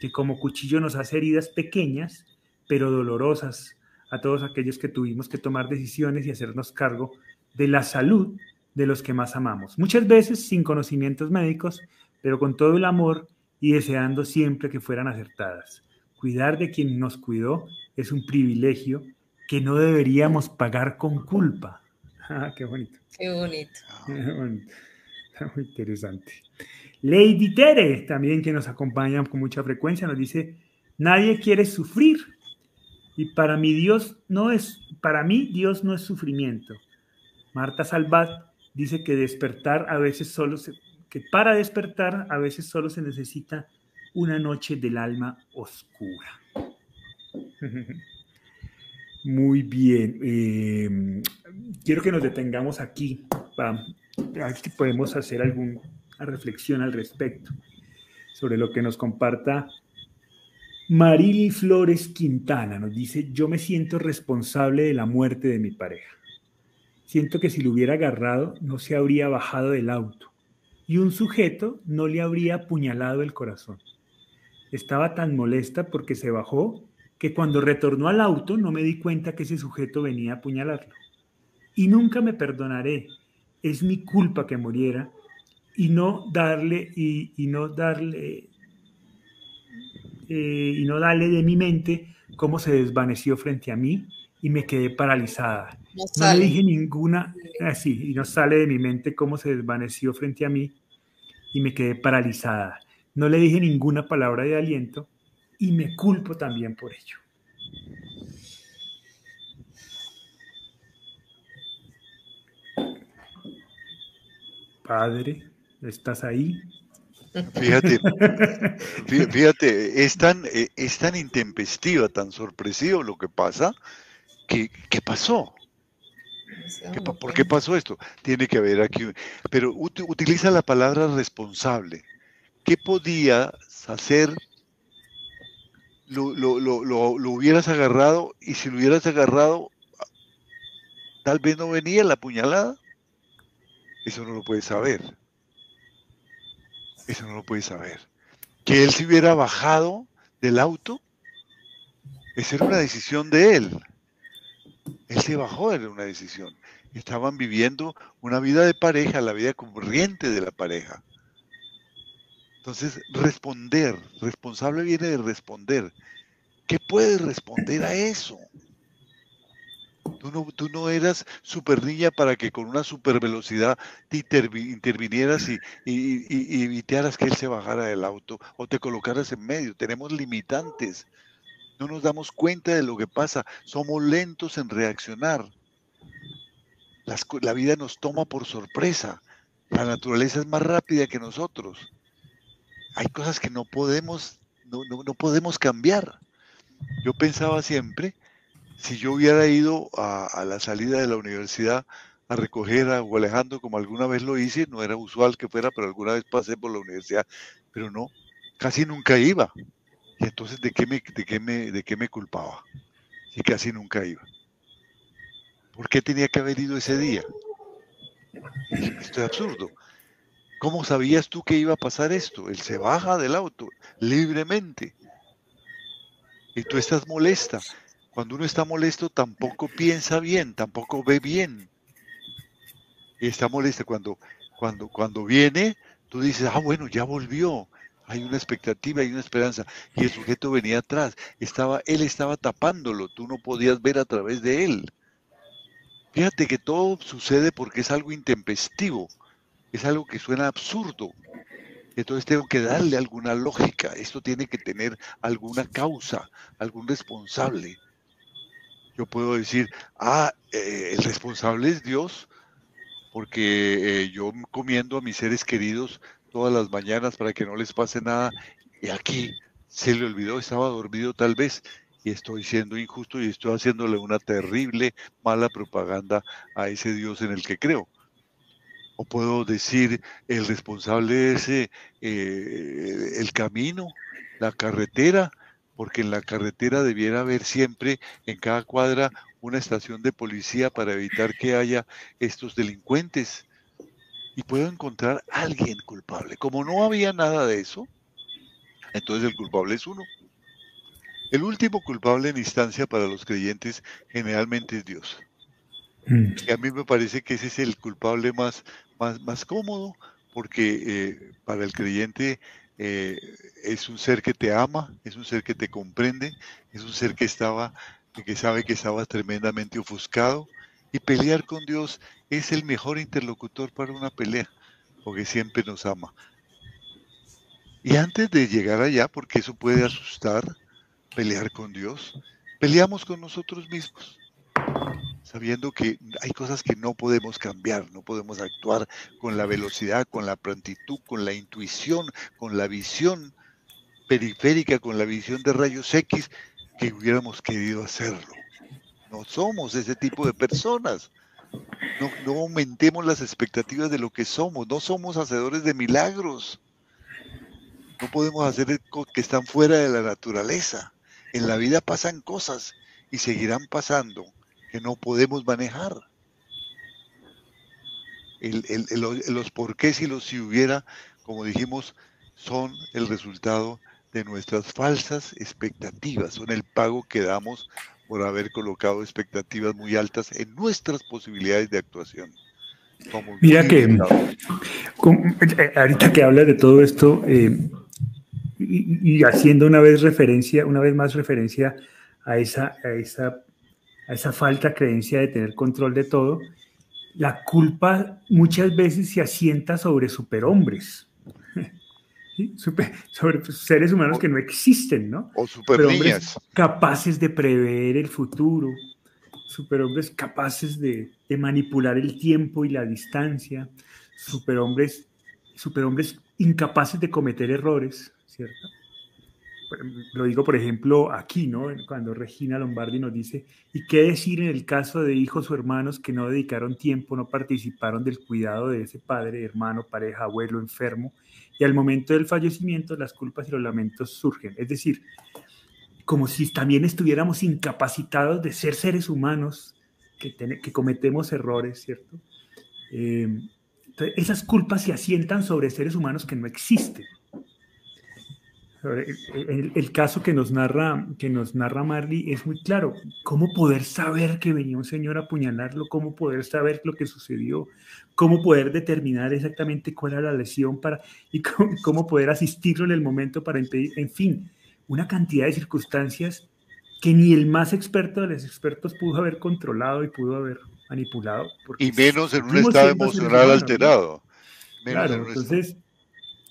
que como cuchillo nos hace heridas pequeñas, pero dolorosas a todos aquellos que tuvimos que tomar decisiones y hacernos cargo de la salud de los que más amamos. Muchas veces sin conocimientos médicos, pero con todo el amor y deseando siempre que fueran acertadas. Cuidar de quien nos cuidó es un privilegio que no deberíamos pagar con culpa. Ah, qué bonito. Qué bonito. Muy interesante. Lady Tere, también que nos acompaña con mucha frecuencia, nos dice, nadie quiere sufrir. Y para mí Dios no es, para mí Dios no es sufrimiento. Marta Salvat dice que despertar a veces solo se, que para despertar a veces solo se necesita una noche del alma oscura. Muy bien. Em, quiero que nos detengamos aquí podemos hacer alguna reflexión al respecto sobre lo que nos comparta Marily Flores Quintana. Nos dice, yo me siento responsable de la muerte de mi pareja. Siento que si lo hubiera agarrado no se habría bajado del auto y un sujeto no le habría apuñalado el corazón. Estaba tan molesta porque se bajó que cuando retornó al auto no me di cuenta que ese sujeto venía a apuñalarlo. Y nunca me perdonaré. Es mi culpa que muriera y no darle y, no darle eh, y no darle de mi mente cómo se desvaneció frente a mí y me quedé paralizada. No, le dije ninguna, así, ah, y no sale de mi mente cómo se desvaneció frente a mí y me quedé paralizada. No le dije ninguna palabra de aliento y me culpo también por ello. Padre, ¿estás ahí? Fíjate, fíjate, es tan, eh, es tan intempestiva, tan sorpresivo lo que pasa, que, ¿qué pasó? ¿Por qué pasó esto? Tiene que haber aquí, pero utiliza la palabra responsable. ¿Qué podías hacer? Lo, lo, hubieras agarrado y si lo hubieras agarrado, tal vez no venía la puñalada. Eso no lo puedes saber. Eso no lo puedes saber. Que él se hubiera bajado del auto, esa era una decisión de él. Él se bajó, era una decisión. Estaban viviendo una vida de pareja, la vida corriente de la pareja. Entonces, responder, responsable viene de responder. ¿Qué puedes responder a eso? Tú no, tú no eras super niña para que con una super velocidad te intervinieras y, y, evitaras que él se bajara del auto o te colocaras en medio. Tenemos limitantes. No nos damos cuenta de lo que pasa. Somos lentos en reaccionar. la vida nos toma por sorpresa. La naturaleza es más rápida que nosotros. Hay cosas que no podemos, no, podemos cambiar. Yo pensaba siempre, si yo hubiera ido a, la salida de la universidad a recoger a Alejandro como alguna vez lo hice, no era usual que fuera, pero alguna vez pasé por la universidad, pero no, casi nunca iba. Y entonces, ¿de qué me, de qué me, de qué me culpaba? Y casi nunca iba. ¿Por qué tenía que haber ido ese día? Esto es absurdo. ¿Cómo sabías tú que iba a pasar esto? Él se baja del auto libremente. Y tú estás molesta. Cuando uno está molesto tampoco piensa bien, tampoco ve bien. Y está molesta cuando, cuando, cuando viene, tú dices, ah, bueno, ya volvió hay una expectativa, hay una esperanza. Y el sujeto venía atrás, estaba, él estaba tapándolo, tú no podías ver a través de él. Fíjate que todo sucede porque es algo intempestivo, es algo que suena absurdo. Entonces tengo que darle alguna lógica, esto tiene que tener alguna causa, algún responsable. Yo puedo decir, ah, eh, el responsable es Dios, porque eh, yo comiendo a mis seres queridos todas las mañanas para que no les pase nada. Y aquí se le olvidó, estaba dormido tal vez, y estoy siendo injusto y estoy haciéndole una terrible, mala propaganda a ese Dios en el que creo. O puedo decir, el responsable es eh, el camino, la carretera, porque en la carretera debiera haber siempre en cada cuadra una estación de policía para evitar que haya estos delincuentes y puedo encontrar a alguien culpable. Como no había nada de eso, entonces el culpable es uno. El último culpable en instancia para los creyentes generalmente es Dios. Mm. Y a mí me parece que ese es el culpable más, más, más cómodo, porque eh, para el creyente eh, es un ser que te ama, es un ser que te comprende, es un ser que estaba, que sabe que estaba tremendamente ofuscado, y pelear con Dios es el mejor interlocutor para una pelea, porque siempre nos ama. Y antes de llegar allá, porque eso puede asustar, pelear con Dios, peleamos con nosotros mismos, sabiendo que hay cosas que no podemos cambiar, no podemos actuar con la velocidad, con la prontitud, con la intuición, con la visión periférica, con la visión de rayos X que hubiéramos querido hacerlo no somos ese tipo de personas. No, aumentemos las expectativas de lo que somos. No somos hacedores de milagros. No podemos hacer que están fuera de la naturaleza. En la vida pasan cosas y seguirán pasando que no podemos manejar. los porqués y los si hubiera, como dijimos, son el resultado de nuestras falsas expectativas, son el pago que damos por haber colocado expectativas muy altas en nuestras posibilidades de actuación. Mira que eh, ahorita que hablas de todo esto eh, y, haciendo una vez referencia, una vez más referencia a esa, a esa, a esa falta creencia de tener control de todo, la culpa muchas veces se asienta sobre superhombres. sobre seres humanos que no existen, ¿no? O superhombres capaces de prever el futuro, superhombres capaces de, de, manipular el tiempo y la distancia, superhombres, superhombres incapaces de cometer errores, ¿cierto? Lo digo, por ejemplo, aquí, ¿no? Cuando Regina Lombardi nos dice, ¿y qué decir en el caso de hijos o hermanos que no dedicaron tiempo, no participaron del cuidado de ese padre, hermano, pareja, abuelo, enfermo? Y al momento del fallecimiento, las culpas y los lamentos surgen. Es decir, como si también estuviéramos incapacitados de ser seres humanos, que, que cometemos errores, ¿cierto? Eh, esas culpas se asientan sobre seres humanos que no existen. El, el, caso que nos, narra, que nos narra Marley es muy claro. ¿Cómo poder saber que venía un señor a apuñalarlo? ¿Cómo poder saber lo que sucedió? ¿Cómo poder determinar exactamente cuál era la lesión para, y cómo, cómo poder asistirlo en el momento para impedir? En fin, una cantidad de circunstancias que ni el más experto de los expertos pudo haber controlado y pudo haber manipulado. Y menos en un estado emocional alterado. claro, entonces,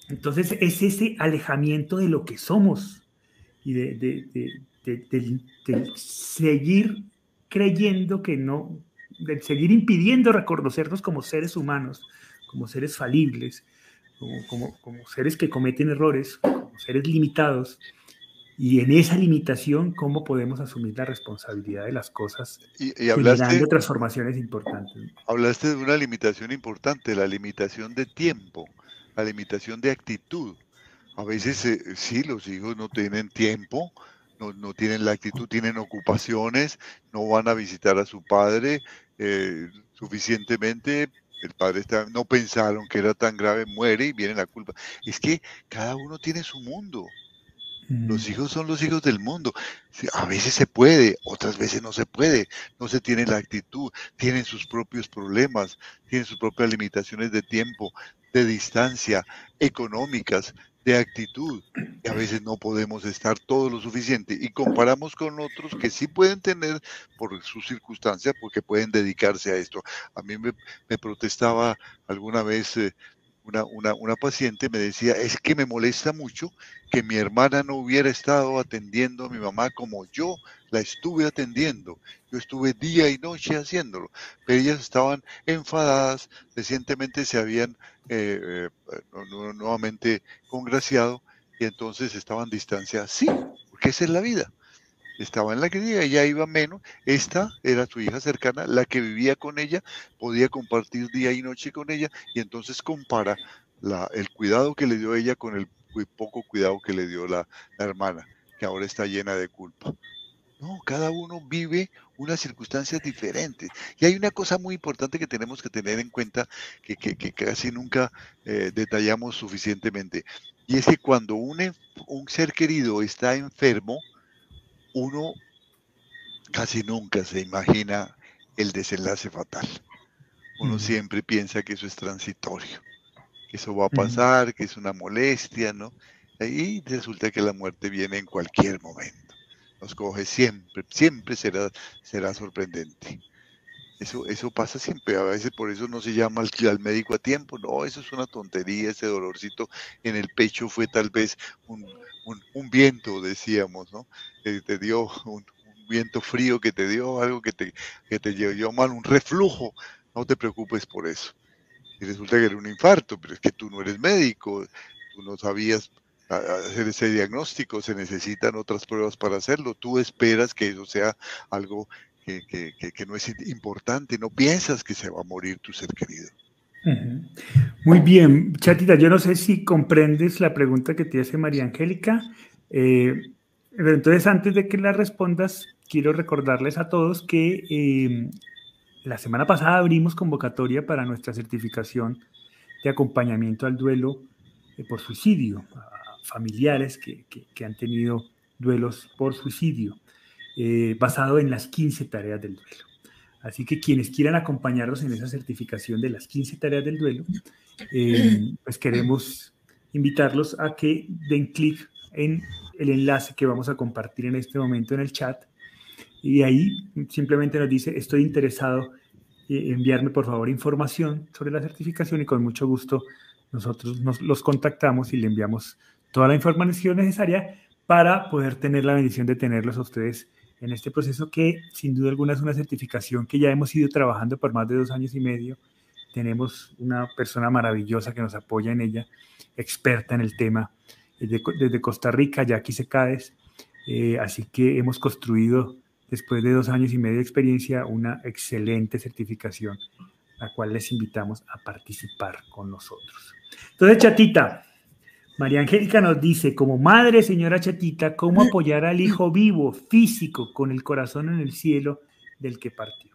entonces es ese alejamiento de lo que somos y de, de, de, seguir creyendo que no, de seguir impidiendo reconocernos como seres humanos, como seres falibles, como, como, como seres que cometen errores, como seres limitados y en esa limitación, ¿cómo podemos asumir la responsabilidad de las cosas y, y hablaste, transformaciones importantes? Hablaste de una limitación importante, la limitación de tiempo, la limitación de actitud. A veces eh, sí, los hijos no tienen tiempo, no, no, tienen la actitud, tienen ocupaciones, no van a visitar a su padre eh, suficientemente. El padre está, no pensaron que era tan grave, muere y viene la culpa. Es que cada uno tiene su mundo los hijos son los hijos del mundo. A veces se puede, otras veces no se puede. No se tiene la actitud, tienen sus propios problemas, tienen sus propias limitaciones de tiempo, de distancia, económicas, de actitud. Y a veces no podemos estar todo lo suficiente. Y comparamos con otros que sí pueden tener por sus circunstancias, porque pueden dedicarse a esto. A mí me, protestaba alguna vez eh, una, una, una, paciente me decía, es que me molesta mucho que mi hermana no hubiera estado atendiendo a mi mamá como yo la estuve atendiendo. Yo estuve día y noche haciéndolo, pero ellas estaban enfadadas, recientemente se habían eh, eh, nuevamente congraciado y entonces estaban distanciadas. Sí, porque esa es la vida estaba en la cría, ella iba menos, esta era su hija cercana, la que vivía con ella, podía compartir día y noche con ella, y entonces compara la, el cuidado que le dio ella con el poco cuidado que le dio la, hermana, que ahora está llena de culpa. No, cada uno vive unas circunstancias diferentes. Y hay una cosa muy importante que tenemos que tener en cuenta, que, casi nunca eh, detallamos suficientemente, y es que cuando un, un ser querido está enfermo, uno casi nunca se imagina el desenlace fatal. Uno siempre piensa que eso es transitorio, que eso va a pasar, que es una molestia, ¿no? Y resulta que la muerte viene en cualquier momento. Nos coge siempre, siempre será, será sorprendente. Eso, eso pasa siempre, a veces por eso no se llama al, al, médico a tiempo, no, eso es una tontería, ese dolorcito en el pecho fue tal vez un, un, viento, decíamos, ¿no? te dio un, viento frío que te dio algo que te, que te llevó mal, un reflujo, no te preocupes por eso. Y resulta que era un infarto, pero es que tú no eres médico, tú no sabías hacer ese diagnóstico, se necesitan otras pruebas para hacerlo, tú esperas que eso sea algo que, que, que no es importante, no piensas que se va a morir tu ser querido. Muy bien, Chatita, yo no sé si comprendes la pregunta que te hace María Angélica. Eh, entonces, antes de que la respondas, quiero recordarles a todos que eh, la semana pasada abrimos convocatoria para nuestra certificación de acompañamiento al duelo eh, por suicidio. familiares que, han tenido duelos por suicidio, eh, basado en las 15 tareas del duelo. Así que quienes quieran acompañarnos en esa certificación de las 15 tareas del duelo, eh, pues queremos invitarlos a que den clic en el enlace que vamos a compartir en este momento en el chat. Y ahí simplemente nos dice, estoy interesado en enviarme por favor información sobre la certificación y con mucho gusto nosotros nos los contactamos y le enviamos toda la información necesaria para poder tener la bendición de tenerlos a ustedes en este proceso que sin duda alguna es una certificación que ya hemos ido trabajando por más de dos años y medio. Tenemos una persona maravillosa que nos apoya en ella, experta en el tema, desde, Costa Rica, Jackie Secades. Eh, así que hemos construido, después de dos años y medio de experiencia, una excelente certificación, la cual les invitamos a participar con nosotros. Entonces, chatita, María Angélica nos dice, como madre, señora Chatita, ¿cómo apoyar al hijo vivo, físico, con el corazón en el cielo del que partió?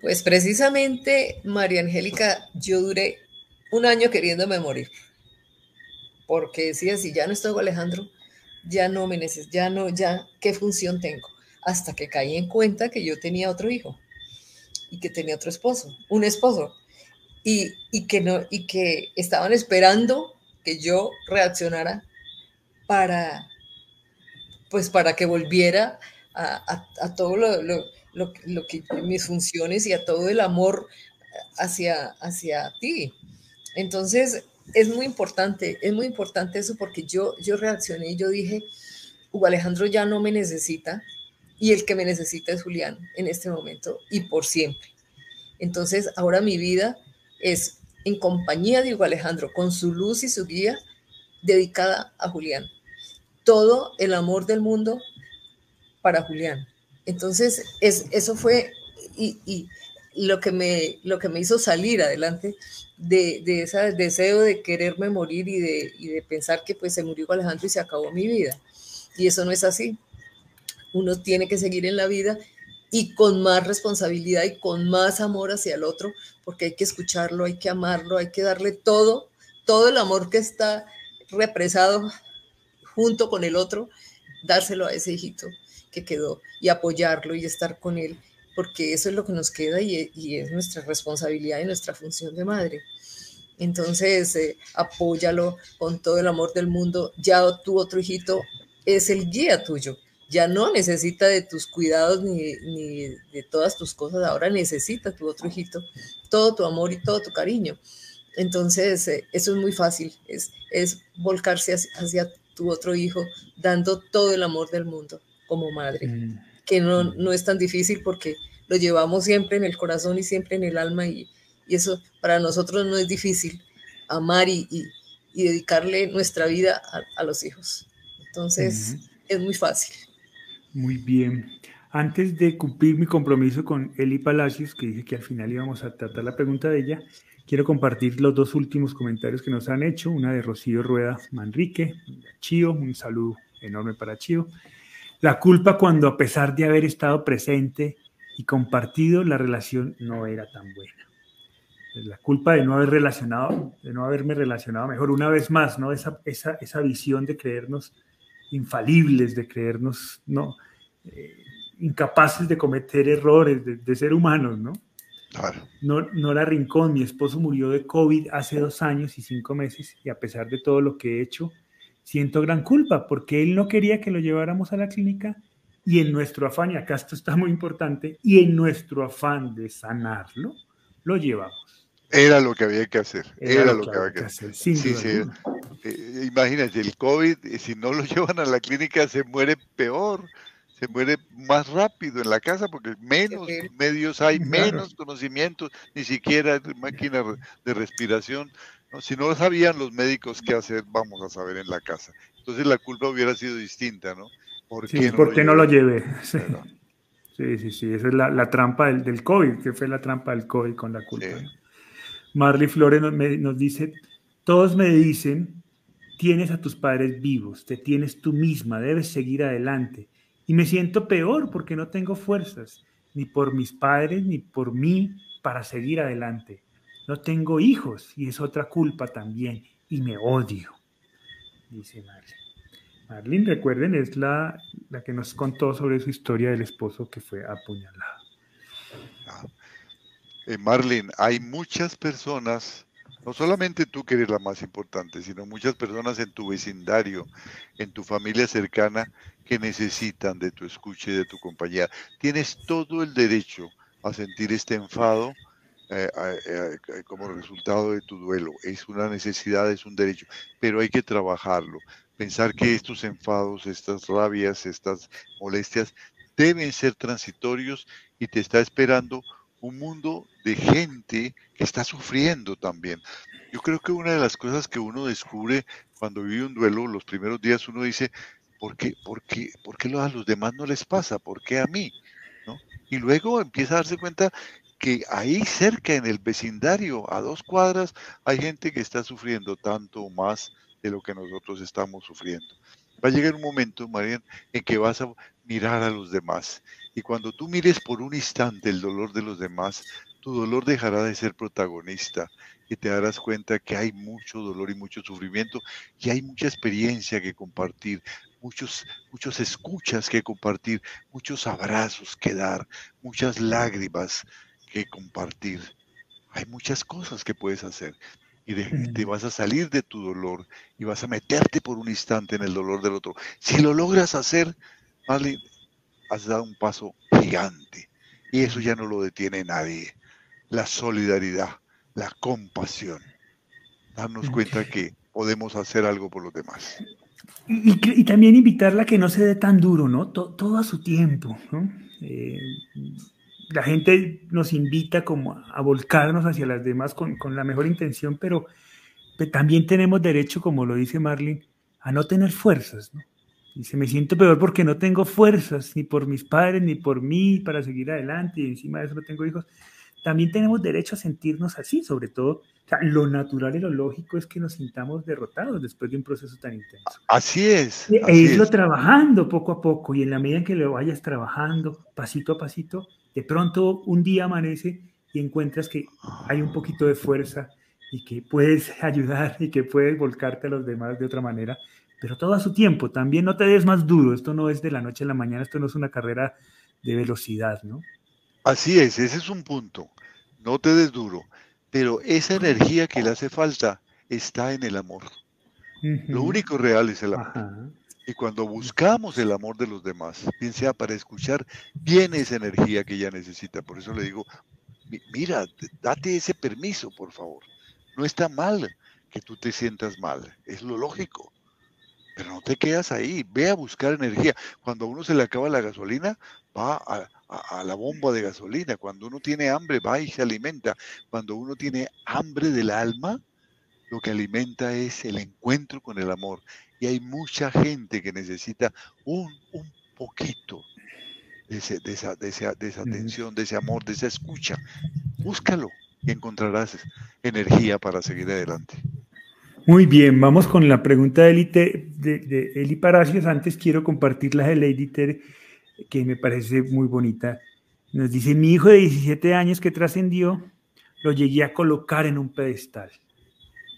Pues precisamente, María Angélica, yo duré un año queriéndome morir, porque decía, si ya no estoy con Alejandro, ya no me necesito, ya no, ya, ¿qué función tengo? Hasta que caí en cuenta que yo tenía otro hijo y que tenía otro esposo, un esposo, y, y que, no, y que estaban esperando que yo reaccionara para, pues para que volviera a, todo lo, que mis funciones y a todo el amor hacia, hacia ti. Entonces, es muy importante, es muy importante eso porque yo, yo reaccioné y yo dije, Hugo Alejandro ya no me necesita y el que me necesita es Julián en este momento y por siempre. Entonces, ahora mi vida es en compañía de Hugo Alejandro, con su luz y su guía dedicada a Julián. Todo el amor del mundo para Julián. Entonces, es, eso fue y, lo, que me, lo que me hizo salir adelante de, de ese deseo de quererme morir y de, y de pensar que pues se murió Alejandro y se acabó mi vida. Y eso no es así. Uno tiene que seguir en la vida y con más responsabilidad y con más amor hacia el otro, porque hay que escucharlo, hay que amarlo, hay que darle todo, todo el amor que está represado junto con el otro, dárselo a ese hijito que quedó y apoyarlo y estar con él, porque eso es lo que nos queda y, es nuestra responsabilidad y nuestra función de madre. Entonces, eh, apóyalo con todo el amor del mundo. Ya tu otro hijito es el guía tuyo ya no necesita de tus cuidados ni, de todas tus cosas, ahora necesita tu otro hijito, todo tu amor y todo tu cariño. Entonces, eh, eso es muy fácil, es, es volcarse hacia, tu otro hijo, dando todo el amor del mundo como madre, mm. que no, no es tan difícil porque lo llevamos siempre en el corazón y siempre en el alma y, eso para nosotros no es difícil, amar y, dedicarle nuestra vida a, los hijos. Entonces, es muy fácil. Muy bien. Antes de cumplir mi compromiso con Eli Palacios, que dije que al final íbamos a tratar la pregunta de ella, quiero compartir los dos últimos comentarios que nos han hecho. Una de Rocío Rueda Manrique, Chío, un saludo enorme para Chío. La culpa cuando a pesar de haber estado presente y compartido, la relación no era tan buena. La culpa de no haber relacionado, de no haberme relacionado mejor. Una vez más, ¿no? Esa, esa, esa visión de creernos infalibles, de creernos no eh, incapaces de cometer errores, de, ser humanos, ¿no? No, Nora Rincón, mi esposo murió de COVID hace dos años y cinco meses y a pesar de todo lo que he hecho, siento gran culpa porque él no quería que lo lleváramos a la clínica y en nuestro afán, y acá esto está muy importante, y en nuestro afán de sanarlo, lo llevamos. Era lo que había que hacer. Era, lo, que, había que hacer. Sí, sí, eh, imagínate, el COVID, eh, si no lo llevan a la clínica, se muere peor. Se muere más rápido en la casa porque menos medios hay, menos conocimientos, ni siquiera máquinas de respiración. Si no sabían los médicos qué hacer, vamos a saber en la casa. Entonces la culpa hubiera sido distinta, ¿no? ¿Por qué, no, lo llevé? Sí, sí, sí, esa es la, trampa del, del, COVID, que fue la trampa del COVID con la culpa. Marley Flores nos, dice, todos me dicen, tienes a tus padres vivos, te tienes tú misma, debes seguir adelante. Y me siento peor porque no tengo fuerzas, ni por mis padres, ni por mí, para seguir adelante. No tengo hijos y es otra culpa también, y me odio. dice Marlene. Marlene, recuerden, es la, la que nos contó sobre su historia del esposo que fue apuñalado. Ah. Eh, Marlene, hay muchas personas, no solamente tú que eres la más importante, sino muchas personas en tu vecindario, en tu familia cercana, que necesitan de tu escucha y de tu compañía. Tienes todo el derecho a sentir este enfado, eh, eh, como resultado de tu duelo. Es una necesidad, es un derecho, pero hay que trabajarlo. Pensar que estos enfados, estas rabias, estas molestias deben ser transitorios y te está esperando un mundo de gente que está sufriendo también. Yo creo que una de las cosas que uno descubre cuando vive un duelo, los primeros días uno dice, ¿por qué, por qué, por qué a los demás no les pasa? ¿Por qué a mí? ¿No? Y luego empieza a darse cuenta que ahí cerca en el vecindario, a dos cuadras, hay gente que está sufriendo tanto más de lo que nosotros estamos sufriendo. Va a llegar un momento, María, en que vas a mirar a los demás. Y cuando tú mires por un instante el dolor de los demás, tu dolor dejará de ser protagonista y te darás cuenta que hay mucho dolor y mucho sufrimiento y hay mucha experiencia que compartir, muchos, muchos escuchas que compartir, muchos abrazos que dar, muchas lágrimas que compartir. Hay muchas cosas que puedes hacer y te vas a salir de tu dolor y vas a meterte por un instante en el dolor del otro. Si lo logras hacer, Marlene, has dado un paso gigante y eso ya no lo detiene nadie. La solidaridad, la compasión, darnos cuenta que podemos hacer algo por los demás. Y, también invitarla a que no se dé tan duro, ¿no? Todo, a su tiempo, ¿no? Eh, la gente nos invita como a volcarnos hacia las demás con, la mejor intención, pero, también tenemos derecho, como lo dice Marlene, a no tener fuerzas. ¿no? Dice, me siento peor porque no tengo fuerzas, ni por mis padres, ni por mí, para seguir adelante, y encima de eso no tengo hijos. También tenemos derecho a sentirnos así, sobre todo, lo natural y lo lógico es que nos sintamos derrotados después de un proceso tan intenso. Así es. E, irlo trabajando poco a poco, y en la medida en que lo vayas trabajando, pasito a pasito, de pronto un día amanece y encuentras que hay un poquito de fuerza y que puedes ayudar y que puedes volcarte a los demás de otra manera, pero todo a su tiempo. También no te des más duro, esto no es de la noche a la mañana, esto no es una carrera de velocidad, ¿no? Así es, ese es un punto. No te des duro, pero esa energía que le hace falta está en el amor. Lo único real es el amor. Y cuando buscamos el amor de los demás, bien sea para escuchar, viene esa energía que ella necesita. Por eso le digo, mira, date ese permiso, por favor. No está mal que tú te sientas mal, es lo lógico. Pero no te quedas ahí, ve a buscar energía. Cuando a uno se le acaba la gasolina, va a, la bomba de gasolina. Cuando uno tiene hambre, va y se alimenta. Cuando uno tiene hambre del alma, lo que alimenta es el encuentro con el amor y hay mucha gente que necesita un, poquito de, esa, de, esa, de esa atención, de ese amor, de esa escucha. Búscalo y encontrarás energía para seguir adelante. Muy bien, vamos con la pregunta de Eli, de, Eli Paracios. Antes quiero compartir la de Lady Ter, que me parece muy bonita. Nos dice, mi hijo de 17 años que trascendió, lo llegué a colocar en un pedestal.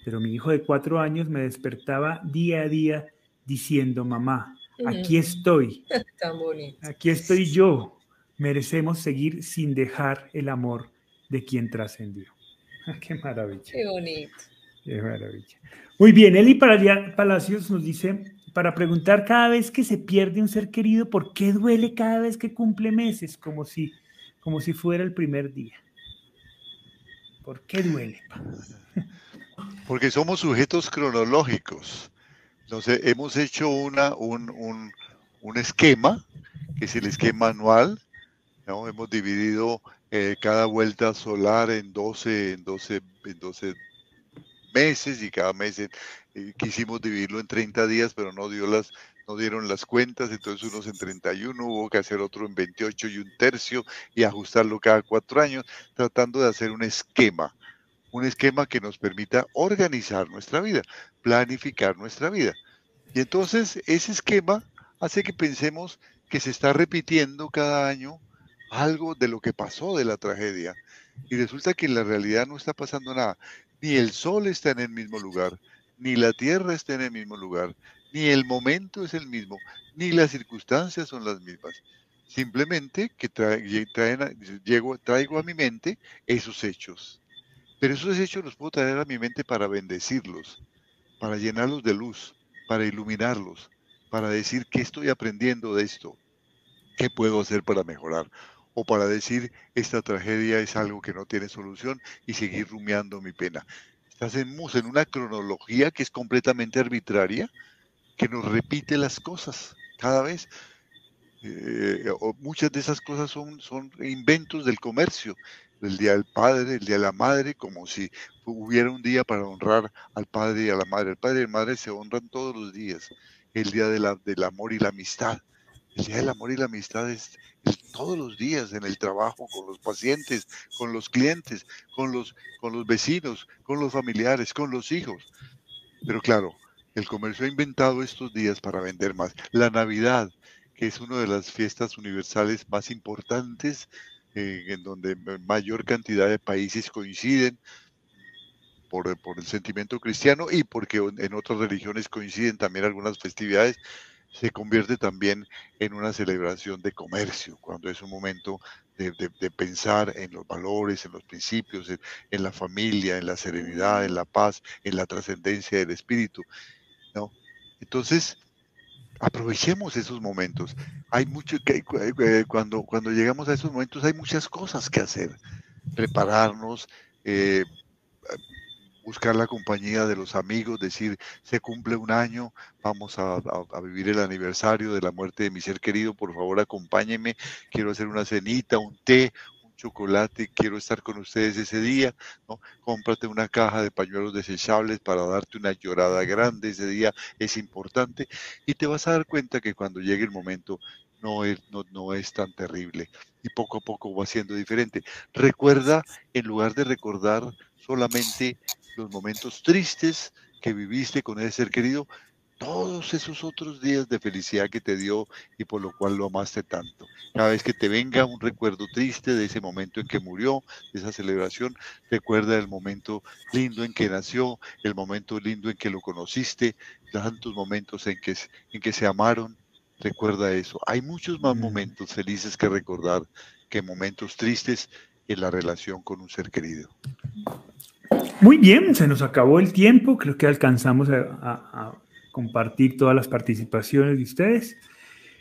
Pero mi hijo de cuatro años me despertaba día a día diciendo, mamá, aquí estoy. Tan bonito. Aquí estoy yo. Merecemos seguir sin dejar el amor de quien trascendió. Qué maravilla. Qué bonito. Qué maravilla. Muy bien, Eli Palacios nos dice, para preguntar cada vez que se pierde un ser querido, ¿por qué duele cada vez que cumple meses? Como si, como si fuera el primer día. ¿Por qué duele? Porque somos sujetos cronológicos. Entonces, hemos hecho una, un, esquema, que es el esquema anual. Hemos dividido eh, cada vuelta solar en 12, en 12, en 12 meses y cada mes eh, quisimos dividirlo en 30 días, pero no, dio las, no dieron las cuentas, entonces unos en 31, hubo que hacer otro en 28 y un tercio y ajustarlo cada cuatro años, tratando de hacer un esquema un esquema que nos permita organizar nuestra vida, planificar nuestra vida. Y entonces ese esquema hace que pensemos que se está repitiendo cada año algo de lo que pasó de la tragedia. Y resulta que en la realidad no está pasando nada. Ni el sol está en el mismo lugar, ni la tierra está en el mismo lugar, ni el momento es el mismo, ni las circunstancias son las mismas. Simplemente que llego, traigo a mi mente esos hechos. Pero esos hechos los puedo traer a mi mente para bendecirlos, para llenarlos de luz, para iluminarlos, para decir qué estoy aprendiendo de esto, qué puedo hacer para mejorar, o para decir esta tragedia es algo que no tiene solución y seguir rumiando mi pena. Estamos en una cronología que es completamente arbitraria, que nos repite las cosas cada vez. Eh, muchas de esas cosas son inventos del comercio, el Día del Padre, el Día de la Madre, como si hubiera un día para honrar al Padre y a la Madre. El Padre y la Madre se honran todos los días. El Día de del Amor y la Amistad. El Día del Amor y la Amistad es todos los días en el trabajo, con los pacientes, con los clientes, con los, con los vecinos, con los familiares, con los hijos. Pero claro, el comercio ha inventado estos días para vender más. La Navidad, que es una de las fiestas universales más importantes, eh, en donde mayor cantidad de países coinciden por, por, el sentimiento cristiano y porque en otras religiones coinciden también algunas festividades, se convierte también en una celebración de comercio, cuando es un momento de, pensar en los valores, en los principios, en, la familia, en la serenidad, en la paz, en la trascendencia del espíritu. ¿no? Entonces, aprovechemos esos momentos. Hay mucho que eh, cuando, cuando llegamos a esos momentos hay muchas cosas que hacer. Prepararnos, eh, buscar la compañía de los amigos, decir, se cumple un año, vamos a, vivir el aniversario de la muerte de mi ser querido, por favor acompáñenme, quiero hacer una cenita, un té, chocolate, quiero estar con ustedes ese día, ¿no? Cómprate una caja de pañuelos desechables para darte una llorada grande ese día, es importante, y te vas a dar cuenta que cuando llegue el momento no es, no, no es tan terrible y poco a poco va siendo diferente. Recuerda, en lugar de recordar solamente los momentos tristes que viviste con ese ser querido, todos esos otros días de felicidad que te dio y por lo cual lo amaste tanto. Cada vez que te venga un recuerdo triste de ese momento en que murió, de esa celebración, recuerda el momento lindo en que nació, el momento lindo en que lo conociste, tantos momentos en que, en que se amaron. Recuerda eso. Hay muchos más momentos felices que recordar que momentos tristes en la relación con un ser querido. Muy bien, se nos acabó el tiempo. Creo que alcanzamos a, compartir todas las participaciones de ustedes.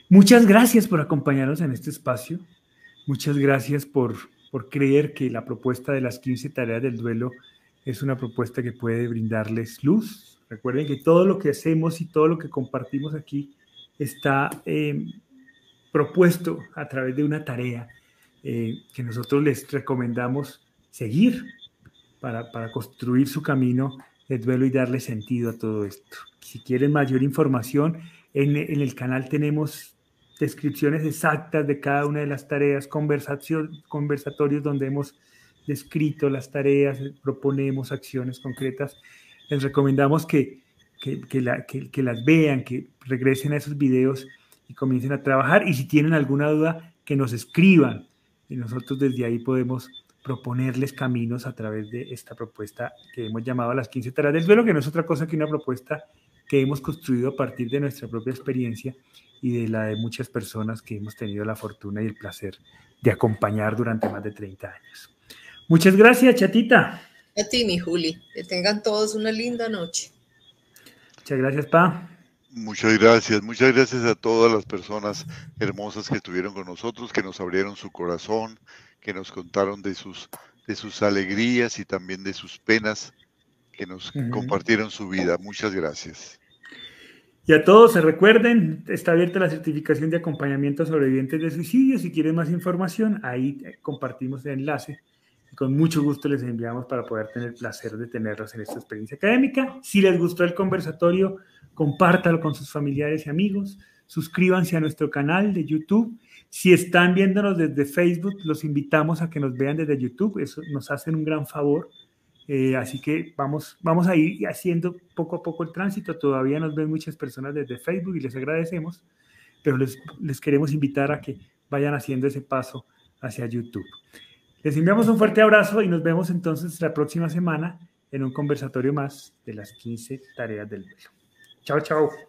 Muchas gracias por acompañarnos en este espacio. Muchas gracias por, por creer que la propuesta de las 15 tareas del duelo es una propuesta que puede brindarles luz. Recuerden que todo lo que hacemos y todo lo que compartimos aquí está eh, propuesto a través de una tarea eh, que nosotros les recomendamos seguir para, construir su camino de duelo y darle sentido a todo esto. Si quieren mayor información, en, el canal tenemos descripciones exactas de cada una de las tareas, conversatorios donde hemos descrito las tareas, proponemos acciones concretas. Les recomendamos que, que, las vean, que regresen a esos videos y comiencen a trabajar. Y si tienen alguna duda, que nos escriban. Y nosotros desde ahí podemos proponerles caminos a través de esta propuesta que hemos llamado las 15 tareas del duelo, que no es otra cosa que una propuesta que hemos construido a partir de nuestra propia experiencia y de la de muchas personas que hemos tenido la fortuna y el placer de acompañar durante más de 30 años. Muchas gracias, chatita. A ti, mi Juli. Que tengan todos una linda noche. Muchas gracias, Pa. Muchas gracias, muchas gracias a todas las personas hermosas que estuvieron con nosotros, que nos abrieron su corazón, que nos contaron de sus, de sus alegrías y también de sus penas, que nos compartieron su vida. Muchas gracias. Y a todos se recuerden, está abierta la certificación de acompañamiento a sobrevivientes de suicidio. Si quieren más información, ahí eh, compartimos el enlace. Con mucho gusto les enviamos para poder tener el placer de tenerlos en esta experiencia académica. Si les gustó el conversatorio, compártalo con sus familiares y amigos. Suscríbanse a nuestro canal de YouTube si están viéndonos desde Facebook, los invitamos a que nos vean desde YouTube. Eso nos hacen un gran favor. Eh, así que vamos, vamos a ir haciendo poco a poco el tránsito. Todavía nos ven muchas personas desde Facebook y les agradecemos, pero les, les queremos invitar a que vayan haciendo ese paso hacia YouTube. Les enviamos un fuerte abrazo y nos vemos entonces la próxima semana en un conversatorio más de las 15 tareas del vuelo. Tchau, tchau.